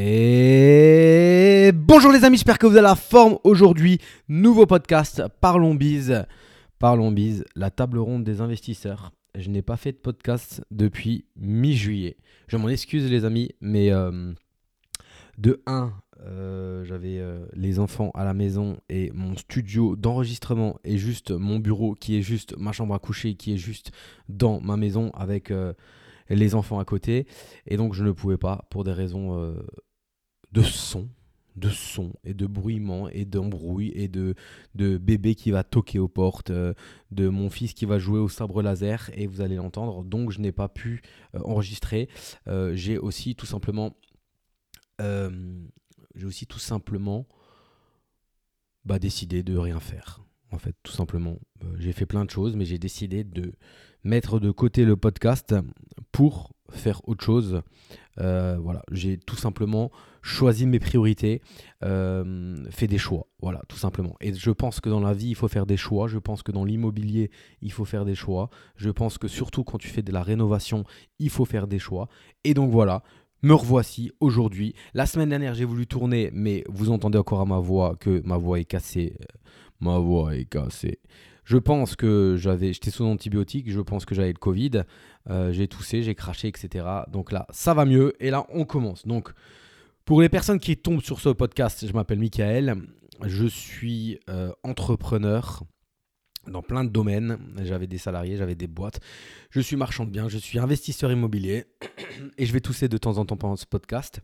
Et bonjour les amis, j'espère que vous avez la forme aujourd'hui. Nouveau podcast, Parlons Bise. Parlons Bise, la table ronde des investisseurs. Je n'ai pas fait de podcast depuis mi-juillet. Je m'en excuse les amis, mais euh, de 1, euh, j'avais euh, les enfants à la maison et mon studio d'enregistrement est juste mon bureau qui est juste ma chambre à coucher qui est juste dans ma maison avec les enfants à côté. Et donc je ne pouvais pas, pour des raisons de son, de son et de bruiement et d'embrouille et de, bébé qui va toquer aux portes, euh, de mon fils qui va jouer au sabre laser et vous allez l'entendre. Donc je n'ai pas pu euh, enregistrer. j'ai aussi tout simplement... j'ai aussi tout simplement bah, décidé de rien faire. En fait, tout simplement. j'ai fait plein de choses, mais j'ai décidé de mettre de côté le podcast pour faire autre chose. Euh, voilà, j'ai tout simplement choisi mes priorités, euh, fait des choix, voilà, tout simplement. Et je pense que dans la vie, il faut faire des choix. Je pense que dans l'immobilier, il faut faire des choix. Je pense que surtout quand tu fais de la rénovation, il faut faire des choix. Et donc voilà, me revoici aujourd'hui. La semaine dernière, j'ai voulu tourner, mais vous entendez encore à ma voix que ma voix est cassée. Ma voix est cassée. Je pense que j'avais, j'étais sous antibiotiques, je pense que j'avais le Covid, euh, j'ai toussé, j'ai craché, etc. Donc là, ça va mieux. Et là, on commence. Donc, pour les personnes qui tombent sur ce podcast, je m'appelle Michael, je suis euh, entrepreneur dans plein de domaines. J'avais des salariés, j'avais des boîtes. Je suis marchand de biens, je suis investisseur immobilier et je vais tousser de temps en temps pendant ce podcast.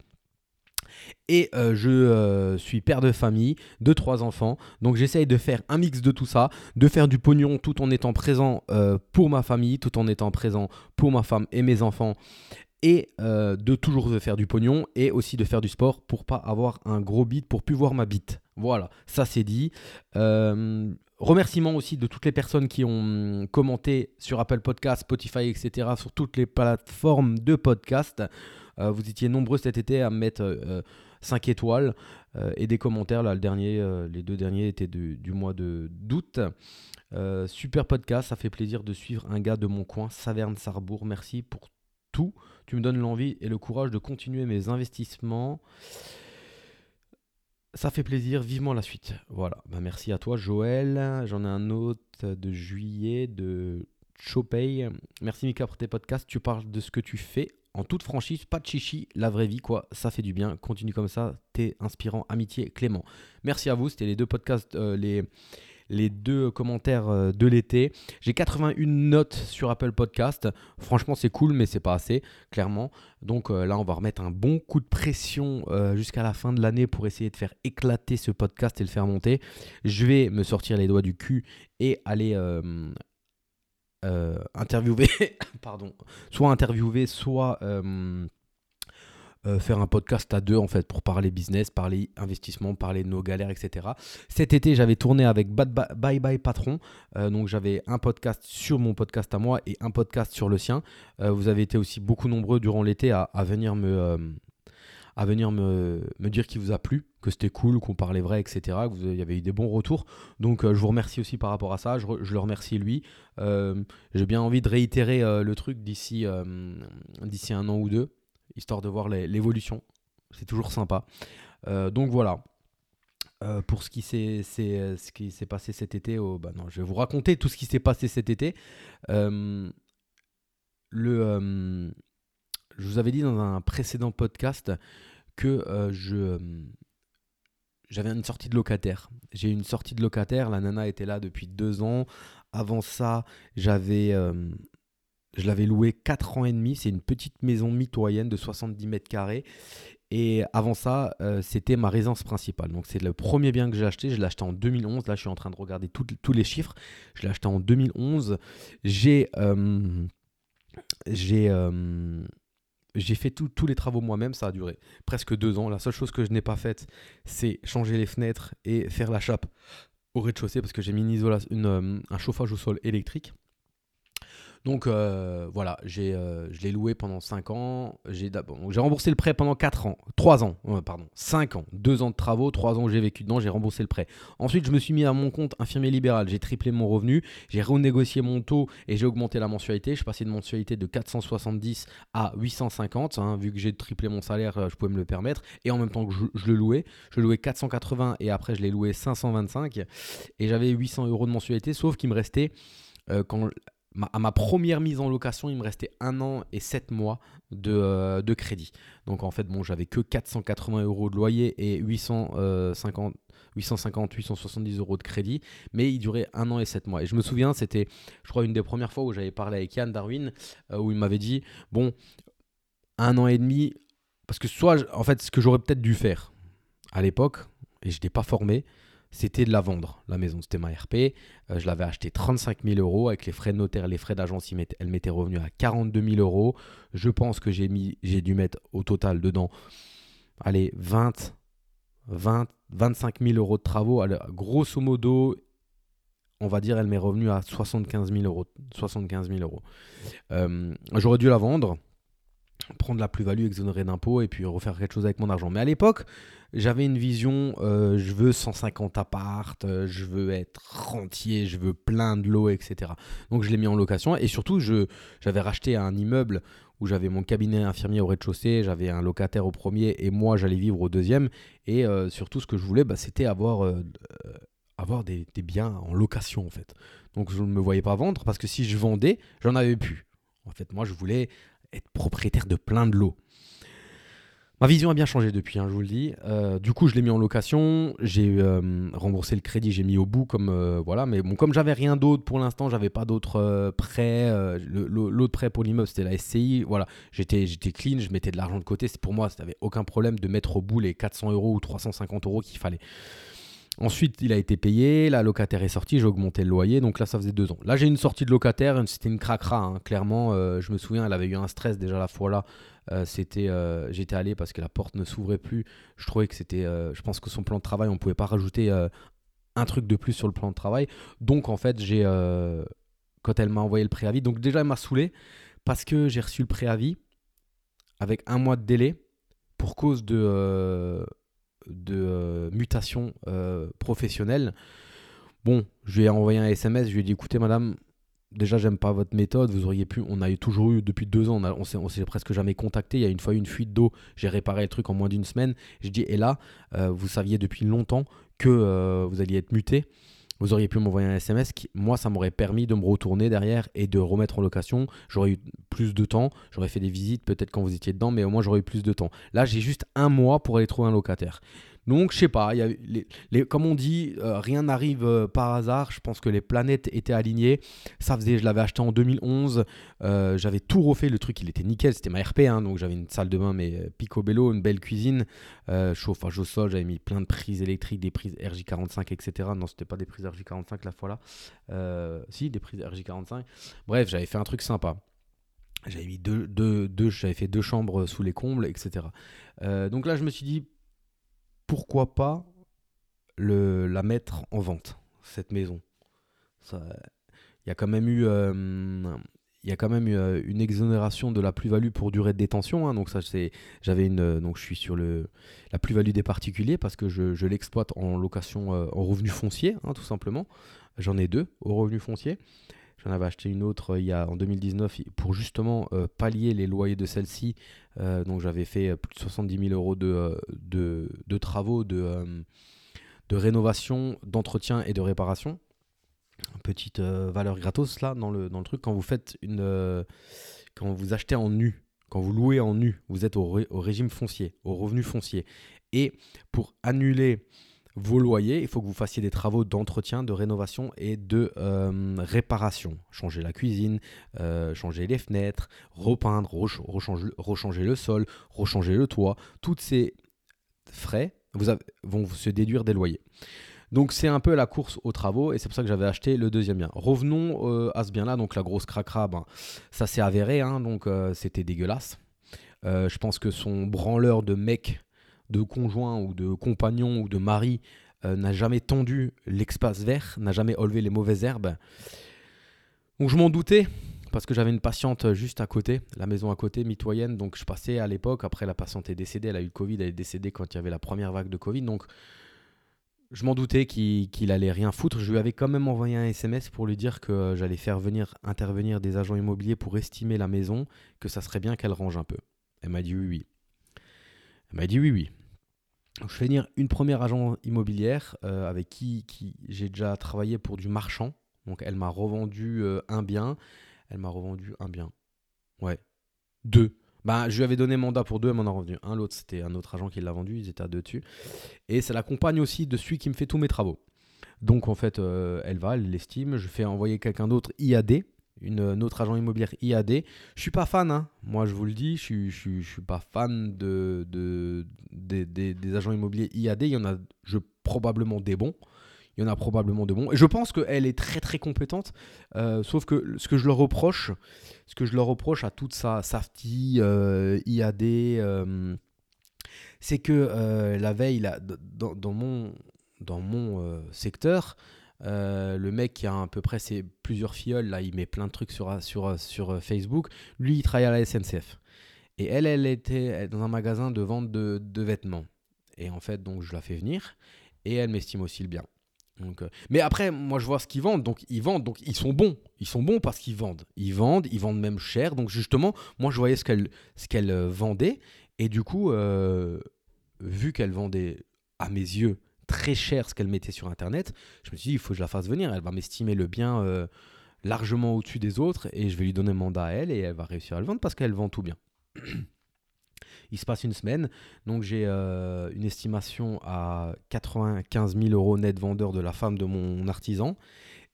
Et euh, je euh, suis père de famille, de trois enfants. Donc j'essaye de faire un mix de tout ça, de faire du pognon tout en étant présent euh, pour ma famille, tout en étant présent pour ma femme et mes enfants. Et de toujours faire du pognon et aussi de faire du sport pour pas avoir un gros bit, pour plus voir ma bite. Voilà, ça c'est dit. Remerciements aussi de toutes les personnes qui ont commenté sur Apple Podcast, Spotify, etc., sur toutes les plateformes de podcast. Euh, vous étiez nombreux cet été à me mettre 5 euh, étoiles euh, et des commentaires. Là, les deux derniers étaient du mois d'août. super podcast, ça fait plaisir de suivre un gars de mon coin, Saverne Sarbourg. Merci pour tout. Tu me donnes l'envie et le courage de continuer mes investissements. Ça fait plaisir, vivement la suite. Voilà, bah, merci à toi Joël. J'en ai un autre de juillet de Chopay. Merci Mika pour tes podcasts. Tu parles de ce que tu fais en toute franchise, pas de chichi, la vraie vie, quoi. Ça fait du bien. Continue comme ça. T'es inspirant. Amitié, Clément. Merci à vous. C'était les deux podcasts, euh, les, deux commentaires euh, de l'été. J'ai 81 notes sur Apple Podcast. Franchement, c'est cool, mais c'est pas assez, clairement. Donc euh, là, on va remettre un bon coup de pression jusqu'à la fin de l'année pour essayer de faire éclater ce podcast et le faire monter. Je vais me sortir les doigts du cul et aller interviewer, pardon, soit interviewer, soit euh, euh, faire un podcast à deux en fait pour parler business, parler investissement, parler de nos galères, etc. Cet été, j'avais tourné avec Bye Bye Patron, donc j'avais un podcast sur mon podcast à moi et un podcast sur le sien. vous avez été aussi beaucoup nombreux durant l'été à, venir me à venir me, me dire qu'il vous a plu, que c'était cool, qu'on parlait vrai, etc. Que y avait eu des bons retours. Donc euh, je vous remercie aussi par rapport à ça. Je, le remercie lui. Euh, j'ai bien envie de réitérer euh, le truc d'ici un an ou deux, histoire de voir l'évolution. C'est toujours sympa. donc voilà. pour ce qui s'est ce qui s'est passé cet été, bah non, je vais vous raconter tout ce qui s'est passé cet été. le je vous avais dit dans un précédent podcast que euh, je euh, j'avais une sortie de locataire. J'ai une sortie de locataire. La nana était là depuis deux ans. Avant ça, j'avais euh, je l'avais loué 4 ans et demi. C'est une petite maison mitoyenne de 70 mètres carrés. Et avant ça, c'était ma résidence principale. Donc c'est le premier bien que j'ai acheté. Je l'ai acheté en 2011. Là, je suis en train de regarder tous les chiffres. Je l'ai acheté en 2011. J'ai j'ai j'ai fait tous les travaux moi-même, ça a duré presque deux ans. La seule chose que je n'ai pas faite, c'est changer les fenêtres et faire la chape au rez-de-chaussée parce que j'ai mis une, euh, un chauffage au sol électrique. Donc euh, voilà, euh, je l'ai loué pendant 5 ans. J'ai, remboursé le prêt pendant 4 ans. 3 ans, euh, pardon. 5 ans. 2 ans de travaux, 3 ans où j'ai vécu dedans, j'ai remboursé le prêt. Ensuite, je me suis mis à mon compte infirmier libéral. J'ai triplé mon revenu. J'ai renégocié mon taux et j'ai augmenté la mensualité. Je suis passé de mensualité de 470 à 850. hein. vu que j'ai triplé mon salaire, je pouvais me le permettre. Et en même temps que je, le louais, je louais 480 et après je l'ai loué 525. Et j'avais 800 euros de mensualité, sauf qu'il me restait, quand, à ma première mise en location, il me restait un an et 7 mois de, euh, crédit. Donc en fait, bon, j'avais que 480 euros de loyer et 850, 850, 870 euros de crédit, mais il durait un an et 7 mois. Et je me souviens, c'était, je crois, une des premières fois où j'avais parlé avec Yann Darwin, euh, où il m'avait dit, bon, un an et demi, parce que soit, en fait, ce que j'aurais peut-être dû faire à l'époque, et je n'étais pas formé, c'était de la vendre, la maison. C'était ma RP. Euh, je l'avais acheté 35 000 euros avec les frais de notaire, les frais d'agence, elle m'était revenue à 42 000 euros. Je pense que j'ai mis, j'ai dû mettre au total dedans, allez, 20, 20, 25 000 euros de travaux. Grosso modo, on va dire, elle m'est revenue à 75 000 euros. 75 000 euros. Euh, J'aurais dû la vendre, prendre la plus-value, exonérer d'impôts et puis refaire quelque chose avec mon argent. Mais à l'époque, j'avais une vision, euh, je veux 150 appartes, euh, je veux être rentier, je veux plein de lots, etc. Donc je l'ai mis en location et surtout j'avais racheté un immeuble où j'avais mon cabinet infirmier au rez-de-chaussée, j'avais un locataire au premier et moi j'allais vivre au deuxième. Et euh, surtout ce que je voulais, bah, c'était avoir, avoir des, des biens en location en fait. Donc je ne me voyais pas vendre parce que si je vendais, j'en avais plus. En fait, moi je voulais être propriétaire de plein de lots. Ma vision a bien changé depuis, hein, je vous le dis. Euh, du coup, je l'ai mis en location, j'ai euh, remboursé le crédit, j'ai mis au bout comme euh, voilà. Mais bon, comme j'avais rien d'autre pour l'instant, j'avais pas d'autres prêts. L'autre prêt pour l'immeuble, c'était la SCI. Voilà, j'étais j'étais clean, je mettais de l'argent de côté. C'est pour moi, ça n'avait aucun problème de mettre au bout les 400 euros ou 350 euros qu'il fallait. Ensuite, il a été payé, la locataire est sortie, j'ai augmenté le loyer, donc là, ça faisait deux ans. Là, j'ai une sortie de locataire, c'était une cracra, hein, clairement. euh, je me souviens, elle avait eu un stress déjà la fois là. Euh, c'était, euh, j'étais allé parce que la porte ne s'ouvrait plus. Je trouvais que c'était, je pense que son plan de travail, on pouvait pas rajouter un truc de plus sur le plan de travail. Donc, en fait, j'ai, quand elle m'a envoyé le préavis, donc déjà, elle m'a saoulé parce que j'ai reçu le préavis avec un mois de délai pour cause de, de euh, mutation euh, professionnelle. Bon, je lui ai envoyé un SMS, je lui ai dit écoutez madame, déjà j'aime pas votre méthode, vous auriez pu, on a toujours eu depuis deux ans, on, s'est, presque jamais contacté, il y a une fois eu une fuite d'eau, j'ai réparé le truc en moins d'une semaine, je dis et là, euh, vous saviez depuis longtemps que vous alliez être muté, vous auriez pu m'envoyer un SMS qui, moi, ça m'aurait permis de me retourner derrière et de remettre en location. J'aurais eu plus de temps, j'aurais fait des visites peut-être quand vous étiez dedans, mais au moins j'aurais eu plus de temps. Là, j'ai juste un mois pour aller trouver un locataire. Donc, je sais pas, y a comme on dit, euh, rien n'arrive euh, par hasard. Je pense que les planètes étaient alignées. Ça faisait, je l'avais acheté en 2011. euh, j'avais tout refait. Le truc, il était nickel. C'était ma RP. hein, donc, j'avais une salle de bain, mais picobello, une belle cuisine, chauffage au sol. J'avais mis plein de prises électriques, des prises RJ45, etc. Non, c'était pas des prises RJ45 la fois là. Si, des prises RJ45. Bref, j'avais fait un truc sympa. J'avais mis deux, deux, deux- j'avais fait deux chambres sous les combles, etc. Donc là, je me suis dit, pourquoi pas la mettre en vente, cette maison? Il y a quand même eu, euh, euh, une exonération de la plus-value pour durée de détention. hein. donc ça, j'avais une, euh, donc je suis sur la plus-value des particuliers parce que je, l'exploite en location, en revenu foncier, hein, tout simplement. J'en ai deux au revenu foncier. J'en avais acheté une autre euh, il y a, en 2019 pour justement euh, pallier les loyers de celle-ci. Euh, donc j'avais fait plus de 70 000 euros de, de, travaux, de, de rénovation, d'entretien et de réparation. Petite valeur gratos là dans le, dans le truc. Quand vous faites une. quand vous achetez en nu, quand vous louez en nu, vous êtes au, au régime foncier, au revenu foncier. Et pour annuler vos loyers, il faut que vous fassiez des travaux d'entretien, de rénovation et de euh, réparation. Changer la cuisine, euh, changer les fenêtres, repeindre, rech- rechanger, le sol, rechanger le toit. Tous ces frais vous vont se déduire des loyers. Donc c'est un peu la course aux travaux et c'est pour ça que j'avais acheté le deuxième bien. Revenons euh, à ce bien-là, donc la grosse cracra, ben, ça s'est avéré, hein, donc c'était dégueulasse. Je pense que son branleur de mec, de conjoint ou de compagnon ou de mari euh, n'a jamais tendu l'espace vert, n'a jamais enlevé les mauvaises herbes. Donc je m'en doutais parce que j'avais une patiente juste à côté, la maison à côté, mitoyenne. Donc je passais à l'époque, après la patiente est décédée, elle a eu le Covid, elle est décédée quand il y avait la première vague de Covid. Donc je m'en doutais qu'il allait rien foutre. Je lui avais quand même envoyé un SMS pour lui dire que j'allais faire venir, intervenir des agents immobiliers pour estimer la maison, que ça serait bien qu'elle range un peu. Elle m'a dit oui, oui. Elle m'a dit oui, oui. je fais venir une première agent immobilière euh, avec qui, j'ai déjà travaillé pour du marchand. Donc elle m'a revendu euh, un bien. Elle m'a revendu un bien. Ouais. Deux. Bah, je lui avais donné mandat pour deux, elle m'en a revendu un. L'autre, c'était un autre agent qui l'a vendu, ils étaient à deux dessus. Et c'est la compagne aussi de celui qui me fait tous mes travaux. Donc en fait, euh, elle va, elle l'estime. Je fais envoyer quelqu'un d'autre IAD, une, autre agent immobilier IAD. Je suis pas fan, hein. moi je vous le dis, je suis, suis pas fan de, de, des agents immobiliers IAD. Il y en a je, probablement des bons il y en a probablement de bons. Et je pense qu'elle est très très compétente, euh, sauf que ce que je leur reproche, ce que je leur reproche à toute sa Safety, euh, IAD, euh, c'est que la veille, là, dans, mon, dans mon secteur, le mec qui a à peu près ses plusieurs fioles, là, il met plein de trucs sur, sur, sur Facebook, lui, il travaille à la SNCF. Et elle, elle était dans un magasin de vente de, de vêtements. Et en fait, donc, je la fais venir. Et elle m'estime aussi le bien. Donc, euh, mais après, moi je vois ce qu'ils vendent, donc ils vendent, donc ils sont bons. Ils sont bons parce qu'ils vendent. Ils vendent, ils vendent même cher. Donc justement, moi je voyais ce qu'elle euh, vendait, et du coup, euh, vu qu'elle vendait à mes yeux très cher ce qu'elle mettait sur Internet, je me suis dit il faut que je la fasse venir. Elle va m'estimer le bien largement au-dessus des autres, et je vais lui donner mandat à elle, et elle va réussir à le vendre parce qu'elle vend tout bien. Il se passe une semaine, donc j'ai euh, une estimation à 95 000 euros net vendeur de la femme de mon artisan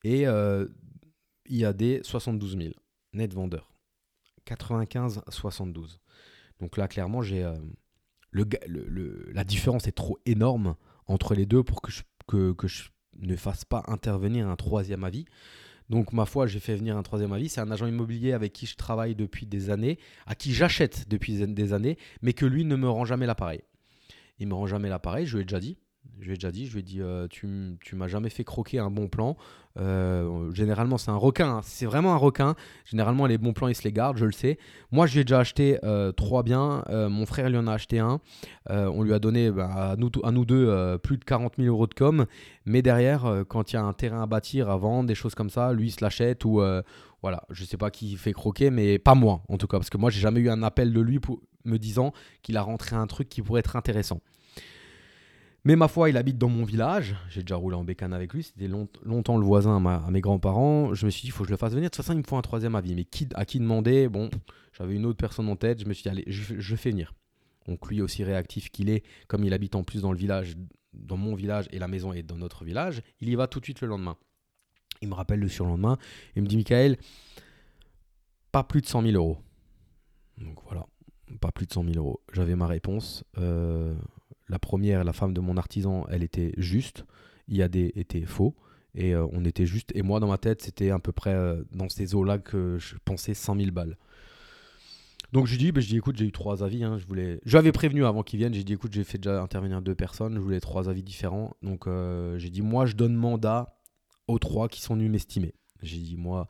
et euh, IAD 72 000 net vendeur. 95 72. Donc là, clairement, j'ai euh, le, la différence est trop énorme entre les deux pour que je, que, je ne fasse pas intervenir un troisième avis. Donc, ma foi, j'ai fait venir un troisième avis. C'est un agent immobilier avec qui je travaille depuis des années, à qui j'achète depuis des années, mais que lui ne me rend jamais l'appareil. Il me rend jamais l'appareil, je lui ai déjà dit. Je lui ai déjà dit, je lui ai dit, euh, tu, m'as jamais fait croquer un bon plan. Euh, généralement, c'est un requin. Hein. C'est vraiment un requin. Généralement, les bons plans, il se les garde, je le sais. Moi, j'ai déjà acheté euh, trois biens. mon frère lui en a acheté un. on lui a donné bah, à, nous, deux plus de 40 000 euros de com. Mais derrière, quand il y a un terrain à bâtir, à vendre, des choses comme ça, lui, il se l'achète ou. voilà, je sais pas qui fait croquer, mais pas moi en tout cas, parce que moi j'ai jamais eu un appel de lui me disant qu'il a rentré un truc qui pourrait être intéressant. Mais ma foi, il habite dans mon village. J'ai déjà roulé en bécane avec lui. C'était longtemps le voisin à, mes grands-parents. Je me suis dit, il faut que je le fasse venir. De toute façon, il me faut un troisième avis. Mais à qui demander? Bon, j'avais une autre personne en tête. Je me suis dit, allez, je, je fais venir. Donc lui aussi réactif qu'il est, comme il habite en plus dans le village, dans mon village et la maison est dans notre village, il y va tout de suite le lendemain. Il me rappelle le surlendemain. Il me dit, Michael, pas plus de 100 000 euros. Donc voilà, pas plus de 100 000 euros. J'avais ma réponse. Euh, la première, la femme de mon artisan, elle était juste. IAD était faux. Et euh, on était juste. Et moi, dans ma tête, c'était à peu près euh, dans ces eaux-là que je pensais 100 000 balles. Donc je dis, bah, écoute, j'ai eu trois avis. Hein, je voulais, j'avais prévenu avant qu'ils viennent. J'ai dit écoute, j'ai fait déjà intervenir deux personnes. Je voulais trois avis différents. Donc euh, j'ai dit moi, je donne mandat aux trois qui sont venus m'estimer. J'ai dit moi,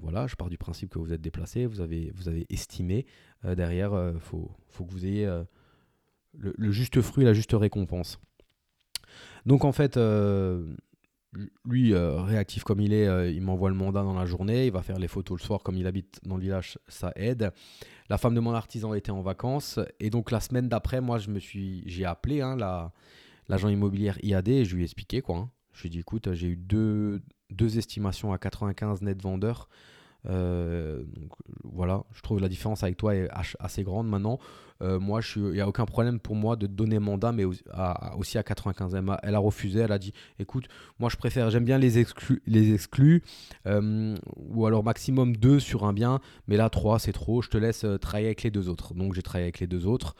voilà, je pars du principe que vous êtes déplacé, vous avez, vous avez estimé. derrière, il faut, que vous ayez le, juste fruit, la juste récompense. Donc en fait, euh, lui, euh, réactif comme il est, euh, il m'envoie le mandat dans la journée, il va faire les photos le soir comme il habite dans le village, ça aide. La femme de mon artisan était en vacances et donc la semaine d'après, moi je me suis, j'ai appelé hein, la, l'agent immobilier IAD et je lui ai expliqué quoi. Hein. Je lui ai dit écoute, j'ai eu deux, deux estimations à 95 net vendeurs. Euh, donc, voilà, je trouve la différence avec toi est assez grande maintenant. Euh, moi, il n'y a aucun problème pour moi de donner mandat, mais aussi à 95. Elle a, refusé, elle a dit écoute, moi je préfère, j'aime bien les exclus, les exclus euh, ou alors maximum 2 sur un bien, mais là 3 c'est trop, je te laisse travailler avec les deux autres. Donc j'ai travaillé avec les deux autres.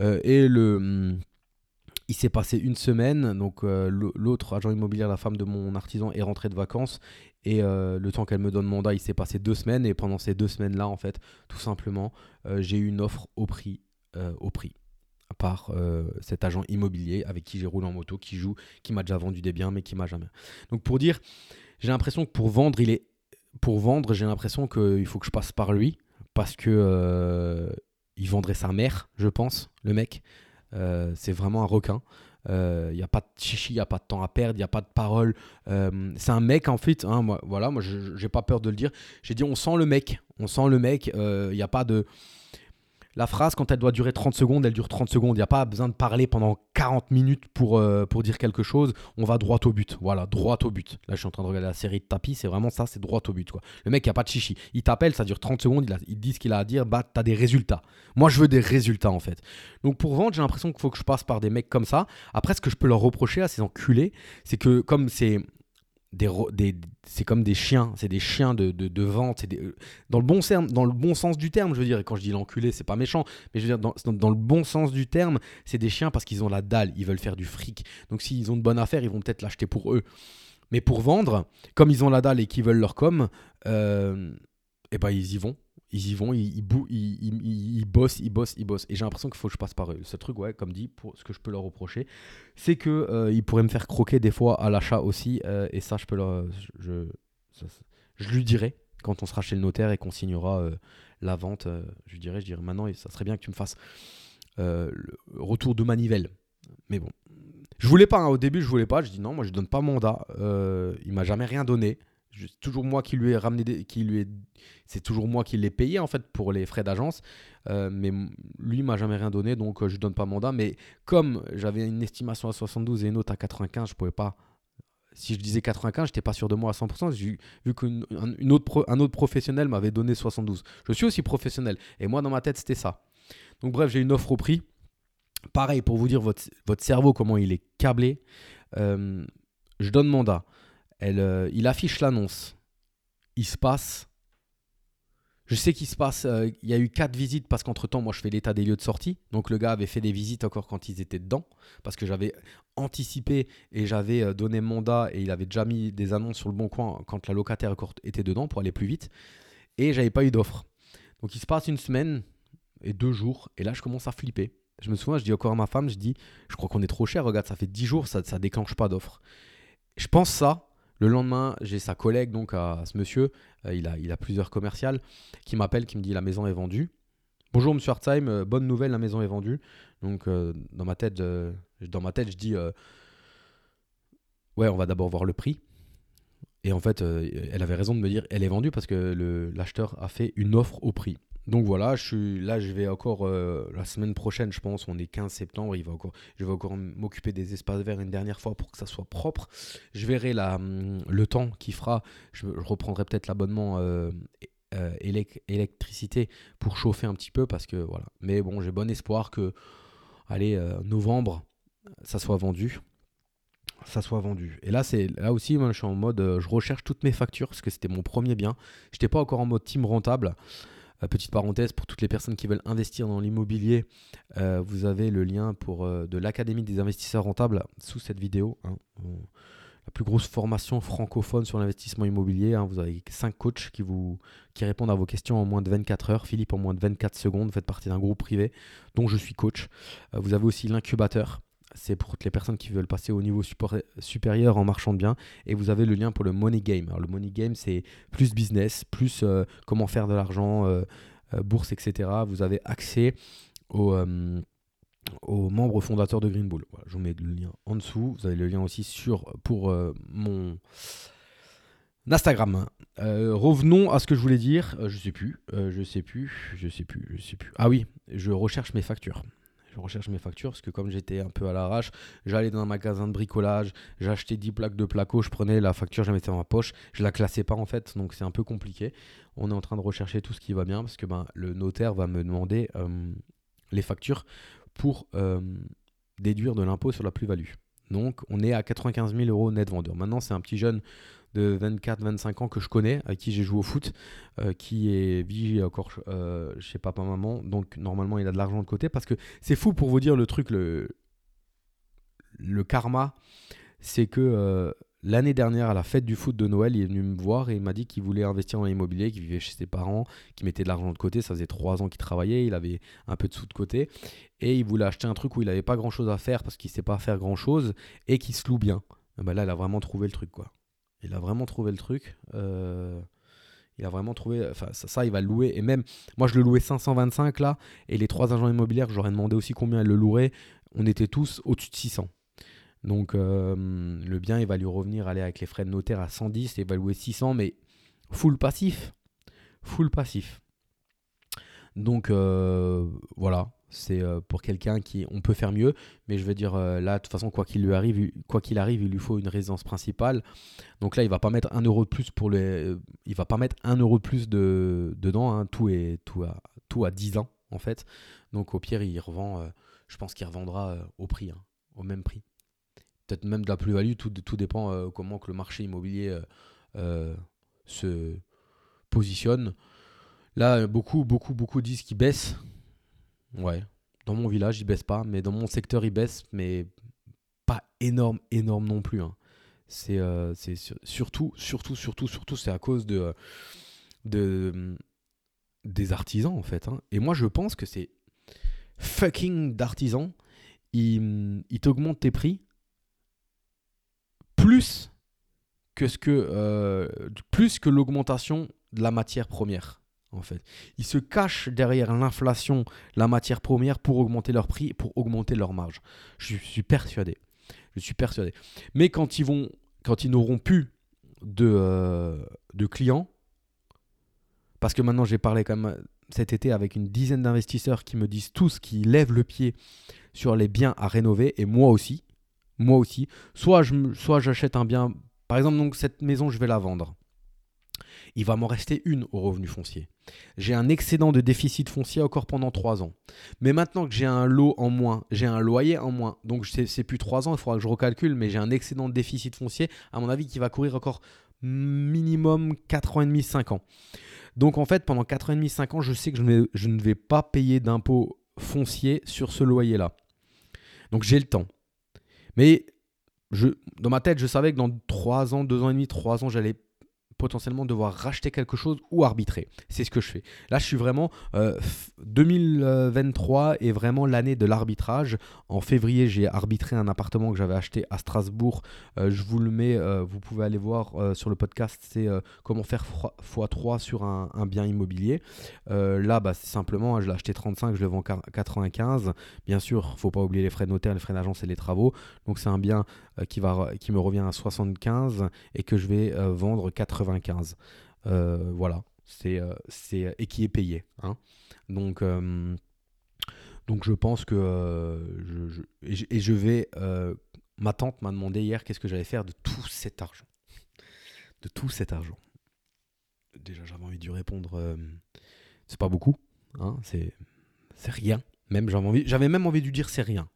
et le. Hum, il s'est passé une semaine, donc l'autre agent immobilier, la femme de mon artisan, est rentrée de vacances et euh, le temps qu'elle me donne mandat, il s'est passé deux semaines. Et pendant ces deux semaines-là, en fait, tout simplement, euh, j'ai eu une offre au prix. Euh, au prix par cet agent immobilier avec qui j'ai roulé en moto, qui joue, qui m'a déjà vendu des biens, mais qui m'a jamais. Donc pour dire, j'ai l'impression que pour vendre, il est pour vendre, j'ai l'impression qu'il faut que je passe par lui parce que il vendrait sa mère, je pense, le mec. C'est vraiment un requin. Il euh, n'y a pas de chichi, il n'y a pas de temps à perdre, il n'y a pas de parole. c'est un mec, en fait, hein, moi, voilà, moi, j'ai pas peur de le dire. J'ai dit, on sent le mec. On sent le mec. Il n'y a pas de la phrase, quand elle doit durer 30 secondes, elle dure 30 secondes. Il n'y a pas besoin de parler pendant 40 minutes pour, euh, pour dire quelque chose. On va droit au but. Voilà, droit au but. Là, je suis en train de regarder la série de tapis. C'est vraiment ça, c'est droit au but. Le mec, il n'y a pas de chichi. Il t'appelle, ça dure 30 secondes. Il, dit ce qu'il a à dire. Bah, tu as des résultats. Moi, je veux des résultats, en fait. Donc, pour vendre, j'ai l'impression qu'il faut que je passe par des mecs comme ça. Après, ce que je peux leur reprocher à ces enculés, c'est que comme c'est c'est comme des chiens, c'est des chiens de, de, vente, des, euh, dans, le bon dans le bon sens du terme, je veux dire, et quand je dis l'enculé, c'est pas méchant, mais je veux dire, dans, dans le bon sens du terme, c'est des chiens parce qu'ils ont la dalle, ils veulent faire du fric. Donc s'ils ont de bonnes affaires, ils vont peut-être l'acheter pour eux. Mais pour vendre, comme ils ont la dalle et qu'ils veulent leur com, euh, eh ben ils y vont ils y vont, ils, ils, ils, bossent, ils bossent, ils bossent. Et j'ai l'impression qu'il faut que je passe par eux. Ce truc, ouais, comme dit, pour ce que je peux leur reprocher, c'est que euh, ils pourraient me faire croquer des fois à l'achat aussi. Euh, et ça, je peux leur, je, lui dirai quand on sera chez le notaire et qu'on signera euh, la vente. je lui dirai, je dirai maintenant, ça serait bien que tu me fasses le retour de manivelle. Mais bon, je voulais pas. Hein, au début, je voulais pas. Je dis non, moi, je donne pas mandat. il m'a jamais rien donné c'est toujours moi qui lui ai ramené qui lui c'est toujours moi qui l'ai payé en fait pour les frais d'agence. Euh, mais lui m'a jamais rien donné donc euh, je lui donne pas mandat. Mais comme j'avais une estimation à 72 et une autre à 95 je pouvais pas si je disais 95 j'étais pas sûr de moi à 100% vu qu'un une autre un autre professionnel m'avait donné 72 je suis aussi professionnel. Et moi dans ma tête c'était ça. Donc bref j'ai une offre au prix. Pareil pour vous dire votre, votre cerveau comment il est câblé. Euh, je donne mandat euh, il affiche l'annonce. Il se passe. Je sais qu'il se passe. Euh, il y a eu quatre visites parce qu'entre temps, moi, je fais l'état des lieux de sortie. Donc, le gars avait fait des visites encore quand ils étaient dedans. Parce que j'avais anticipé et j'avais euh, donné mandat et il avait déjà mis des annonces sur le bon coin quand la locataire était dedans pour aller plus vite. Et j'avais pas eu d'offre. Donc, il se passe une semaine et deux jours. Et là, je commence à flipper. Je me souviens, je dis encore à ma femme, je dis, je crois qu'on est trop cher. Regarde, ça fait dix jours, ça, ça déclenche pas d'offre. Je pense ça le lendemain, j'ai sa collègue, donc à, ce monsieur, euh, il, a, plusieurs commerciales, qui m'appelle, qui me dit la maison est vendue. Bonjour Monsieur Hartzheim, euh, bonne nouvelle, la maison est vendue. Donc euh, dans, ma tête, dans ma tête, je dis ouais, on va d'abord voir le prix. Et en fait, elle avait raison de me dire elle est vendue parce que l'acheteur a fait une offre au prix. Donc voilà, je suis là, je vais encore euh, la semaine prochaine, je pense, on est 15 septembre, je vais encore m'occuper des espaces verts une dernière fois pour que ça soit propre. Je verrai hum, le temps qu'il fera. Je, reprendrai peut-être l'abonnement euh, euh, électricité pour chauffer un petit peu parce que voilà. Mais bon, j'ai bon espoir que, allez, novembre, ça soit vendu ça soit vendu. Et là, c'est là aussi, moi, je suis en mode, je recherche toutes mes factures parce que c'était mon premier bien. Je n'étais pas encore en mode team rentable. Euh, petite parenthèse, pour toutes les personnes qui veulent investir dans l'immobilier, euh, vous avez le lien pour, euh, de l'Académie des investisseurs rentables sous cette vidéo. Hein. la plus grosse formation francophone sur l'investissement immobilier. Hein. Vous avez 5 coachs qui, qui répondent à vos questions en moins de 24 heures. Philippe en moins de 24 secondes. Vous faites partie d'un groupe privé dont je suis coach. vous avez aussi l'incubateur c'est pour toutes les personnes qui veulent passer au niveau supérieur en marchand de biens. Et vous avez le lien pour le Money Game. Alors, le Money Game, c'est plus business, plus euh, comment faire de l'argent, euh, euh, bourse, etc. Vous avez accès aux, aux membres fondateurs de Green Bull. je vous mets le lien en dessous. Vous avez le lien aussi sur, pour mon Instagram. revenons à ce que je voulais dire. je sais plus. je sais plus. Je sais plus. Je sais plus. Ah oui, je recherche mes factures je recherche mes factures parce que comme j'étais un peu à l'arrache, j'allais dans un magasin de bricolage, j'achetais 10 plaques de placo, je prenais la facture, je la mettais dans ma poche, je la classais pas en fait, donc c'est un peu compliqué. On est en train de rechercher tout ce qui va bien parce que ben, le notaire va me demander euh, les factures pour euh, déduire de l'impôt sur la plus-value. Donc on est à 95 000 euros net vendeur. Maintenant c'est un petit jeune de 24-25 ans que je connais, avec qui j'ai joué au foot, euh, qui vigile encore euh, chez papa-maman. Donc normalement, il a de l'argent de côté. Parce que c'est fou pour vous dire le truc, le, le karma, c'est que euh, l'année dernière, à la fête du foot de Noël, il est venu me voir et il m'a dit qu'il voulait investir dans l'immobilier, qu'il vivait chez ses parents, qu'il mettait de l'argent de côté. Ça faisait trois ans qu'il travaillait, il avait un peu de sous de côté. Et il voulait acheter un truc où il n'avait pas grand-chose à faire parce qu'il ne sait pas faire grand-chose et qui se loue bien. Ben là, il a vraiment trouvé le truc, quoi. Il a vraiment trouvé le truc. Euh, Il a vraiment trouvé. Enfin, ça, il va le louer. Et même, moi, je le louais 525 là. Et les trois agents immobiliers, j'aurais demandé aussi combien ils le loueraient. On était tous au-dessus de 600. Donc, euh, le bien, il va lui revenir aller avec les frais de notaire à 110 et il va louer 600, mais full passif. Full passif. Donc, euh, voilà c'est euh, pour quelqu'un qui on peut faire mieux mais je veux dire euh, là de toute façon quoi qu'il lui arrive quoi qu'il arrive il lui faut une résidence principale. Donc là il va pas mettre un euro de plus pour les euh, il va pas mettre un euro de plus de dedans hein. tout est tout à tout à 10 ans en fait. Donc au pire il revend je pense qu'il revendra au prix hein, au même prix. Peut-être même de la plus-value tout, tout dépend comment que le marché immobilier se positionne. Là beaucoup beaucoup beaucoup disent qu'il baisse Ouais. Dans mon village, il baisse pas, mais dans mon secteur, il baisse, mais pas énorme, énorme non plus. Hein. C'est euh, surtout, surtout, surtout, surtout, c'est à cause de, de des artisans en fait. Hein. Et moi, je pense que c'est fucking d'artisans. Ils, ils t'augmentent tes prix plus que ce que euh, plus que l'augmentation de la matière première en fait. Ils se cachent derrière l'inflation, la matière première pour augmenter leur prix, pour augmenter leur marge. Je suis persuadé. Je suis persuadé. Mais quand ils vont, quand ils n'auront plus de, euh, clients, parce que maintenant j'ai parlé quand même cet été avec une dizaine d'investisseurs qui me disent tous qu'ils lèvent le pied sur les biens à rénover, et moi aussi, moi aussi, soit soit j'achète un bien, par exemple donc cette maison je vais la vendre, il va m'en rester une au revenu foncier. J'ai un excédent de déficit foncier encore pendant 3 ans. Mais maintenant que j'ai un lot en moins, j'ai un loyer en moins, donc c'est plus 3 ans, il faudra que je recalcule, mais j'ai un excédent de déficit foncier, à mon avis, qui va courir encore minimum 4 ans et demi, 5 ans. Donc en fait, pendant 4 ans et demi, 5 ans, je sais que je ne, vais pas payer d'impôts fonciers sur ce loyer-là. Donc j'ai le temps. Mais dans ma tête, je savais que dans 3 ans, 2 ans et demi, 3 ans, j'allais potentiellement devoir racheter quelque chose ou arbitrer. C'est ce que je fais. Là, je suis vraiment... 2023 euh, est vraiment l'année de l'arbitrage. En février, j'ai arbitré un appartement que j'avais acheté à Strasbourg. Euh, je vous le mets, euh, vous pouvez aller voir sur le podcast, c'est comment faire x3 sur un, bien immobilier. là, bah, c'est simplement, hein, je l'ai acheté 35, je le vends 95. Bien sûr, faut pas oublier les frais de notaire, les frais d'agence et les travaux. Donc c'est un bien qui, va, qui me revient à 75 et que je vais vendre 80 95. Euh, voilà, c'est euh, c'est et qui est payé. Hein. Donc euh, donc je pense que et, je, vais. ma tante m'a demandé hier qu'est-ce que j'allais faire de tout cet argent, de tout cet argent. Déjà j'avais envie de lui répondre, c'est pas beaucoup, hein, c'est c'est rien. Même j'avais envie, j'avais même envie de lui dire c'est rien.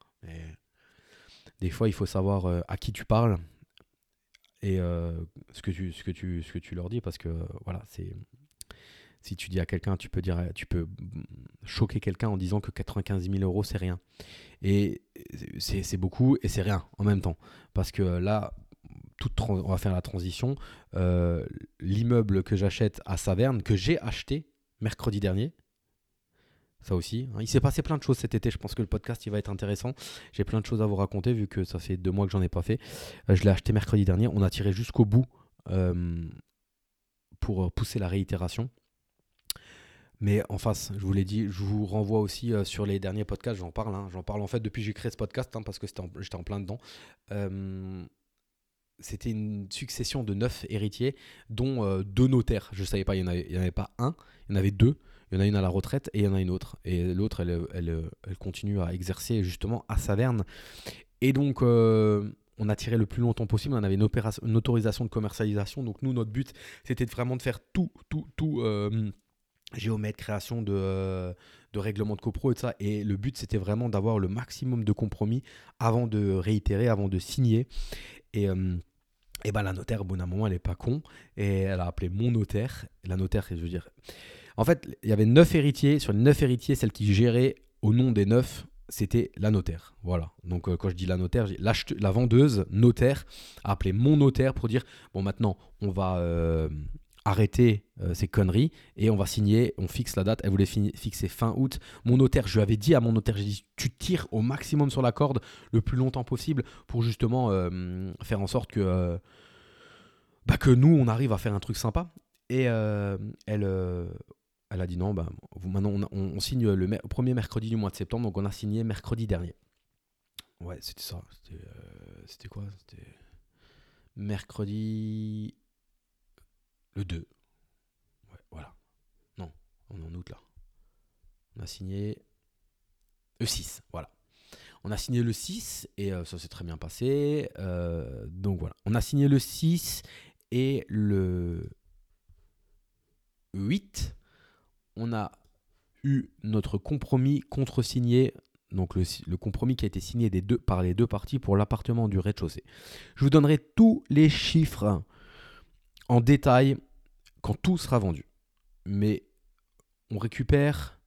Des fois il faut savoir à qui tu parles et euh, ce, que tu, ce, que tu, ce que tu leur dis, parce que voilà, c'est. Si tu dis à quelqu'un, tu peux dire, tu peux choquer quelqu'un en disant que 95 000 euros c'est rien. Et c'est beaucoup et c'est rien en même temps. Parce que là, on va faire la transition. Euh, l'immeuble que j'achète à Saverne, que j'ai acheté mercredi dernier, ça aussi. Hein. Il s'est passé plein de choses cet été. Je pense que le podcast il va être intéressant. J'ai plein de choses à vous raconter vu que ça fait deux mois que j'en ai pas fait. Euh, je l'ai acheté mercredi dernier. On a tiré jusqu'au bout euh, pour euh, pousser la réitération. Mais en face, je vous l'ai dit, je vous renvoie aussi sur les derniers podcasts. J'en parle. Hein. J'en parle en fait depuis que j'ai créé ce podcast hein, parce que j'étais en, plein dedans. c'était une succession de neuf héritiers, dont deux notaires. Je ne savais pas, il n'y en, en, avait pas un, il y en avait deux. Il y en a une à la retraite et il y en a une autre. Et l'autre, elle, elle, elle, continue à exercer justement à Saverne. Et donc, euh, on a tiré le plus longtemps possible. On avait une, une autorisation de commercialisation. Donc, nous, notre but, c'était vraiment de faire tout, tout, tout. Euh, géomètre, création de, euh, de règlement de copro et tout ça. Et le but, c'était vraiment d'avoir le maximum de compromis avant de réitérer, avant de signer. Et, et ben, la notaire, au bout d'un moment, elle n'est pas con. Et elle a appelé mon notaire. La notaire, je veux dire, en fait, il y avait neuf héritiers. Sur les neuf héritiers, celle qui gérait au nom des neuf, c'était la notaire. Voilà. Donc euh, quand je dis la notaire, la vendeuse notaire a appelé mon notaire pour dire bon maintenant on va euh, arrêter euh, ces conneries et on va signer, on fixe la date. Elle voulait fixer fin août. Mon notaire, je lui avais dit à mon notaire, j'ai dit tu tires au maximum sur la corde le plus longtemps possible pour justement faire en sorte que bah, que nous on arrive à faire un truc sympa. Et elle, elle a dit non, bah, maintenant on, signe le premier mercredi du mois de septembre, donc on a signé mercredi dernier. Ouais, c'était ça. C'était quoi C'était mercredi le 2. Ouais, voilà. Non, on est en août là. On a signé le 6, voilà. On a signé le 6 et euh, ça s'est très bien passé. Euh, donc voilà, on a signé le 6 et le 8, on a eu notre compromis contre-signé donc le, compromis qui a été signé par les deux parties pour l'appartement du rez-de-chaussée. Je vous donnerai tous les chiffres en détail quand tout sera vendu. Mais on récupère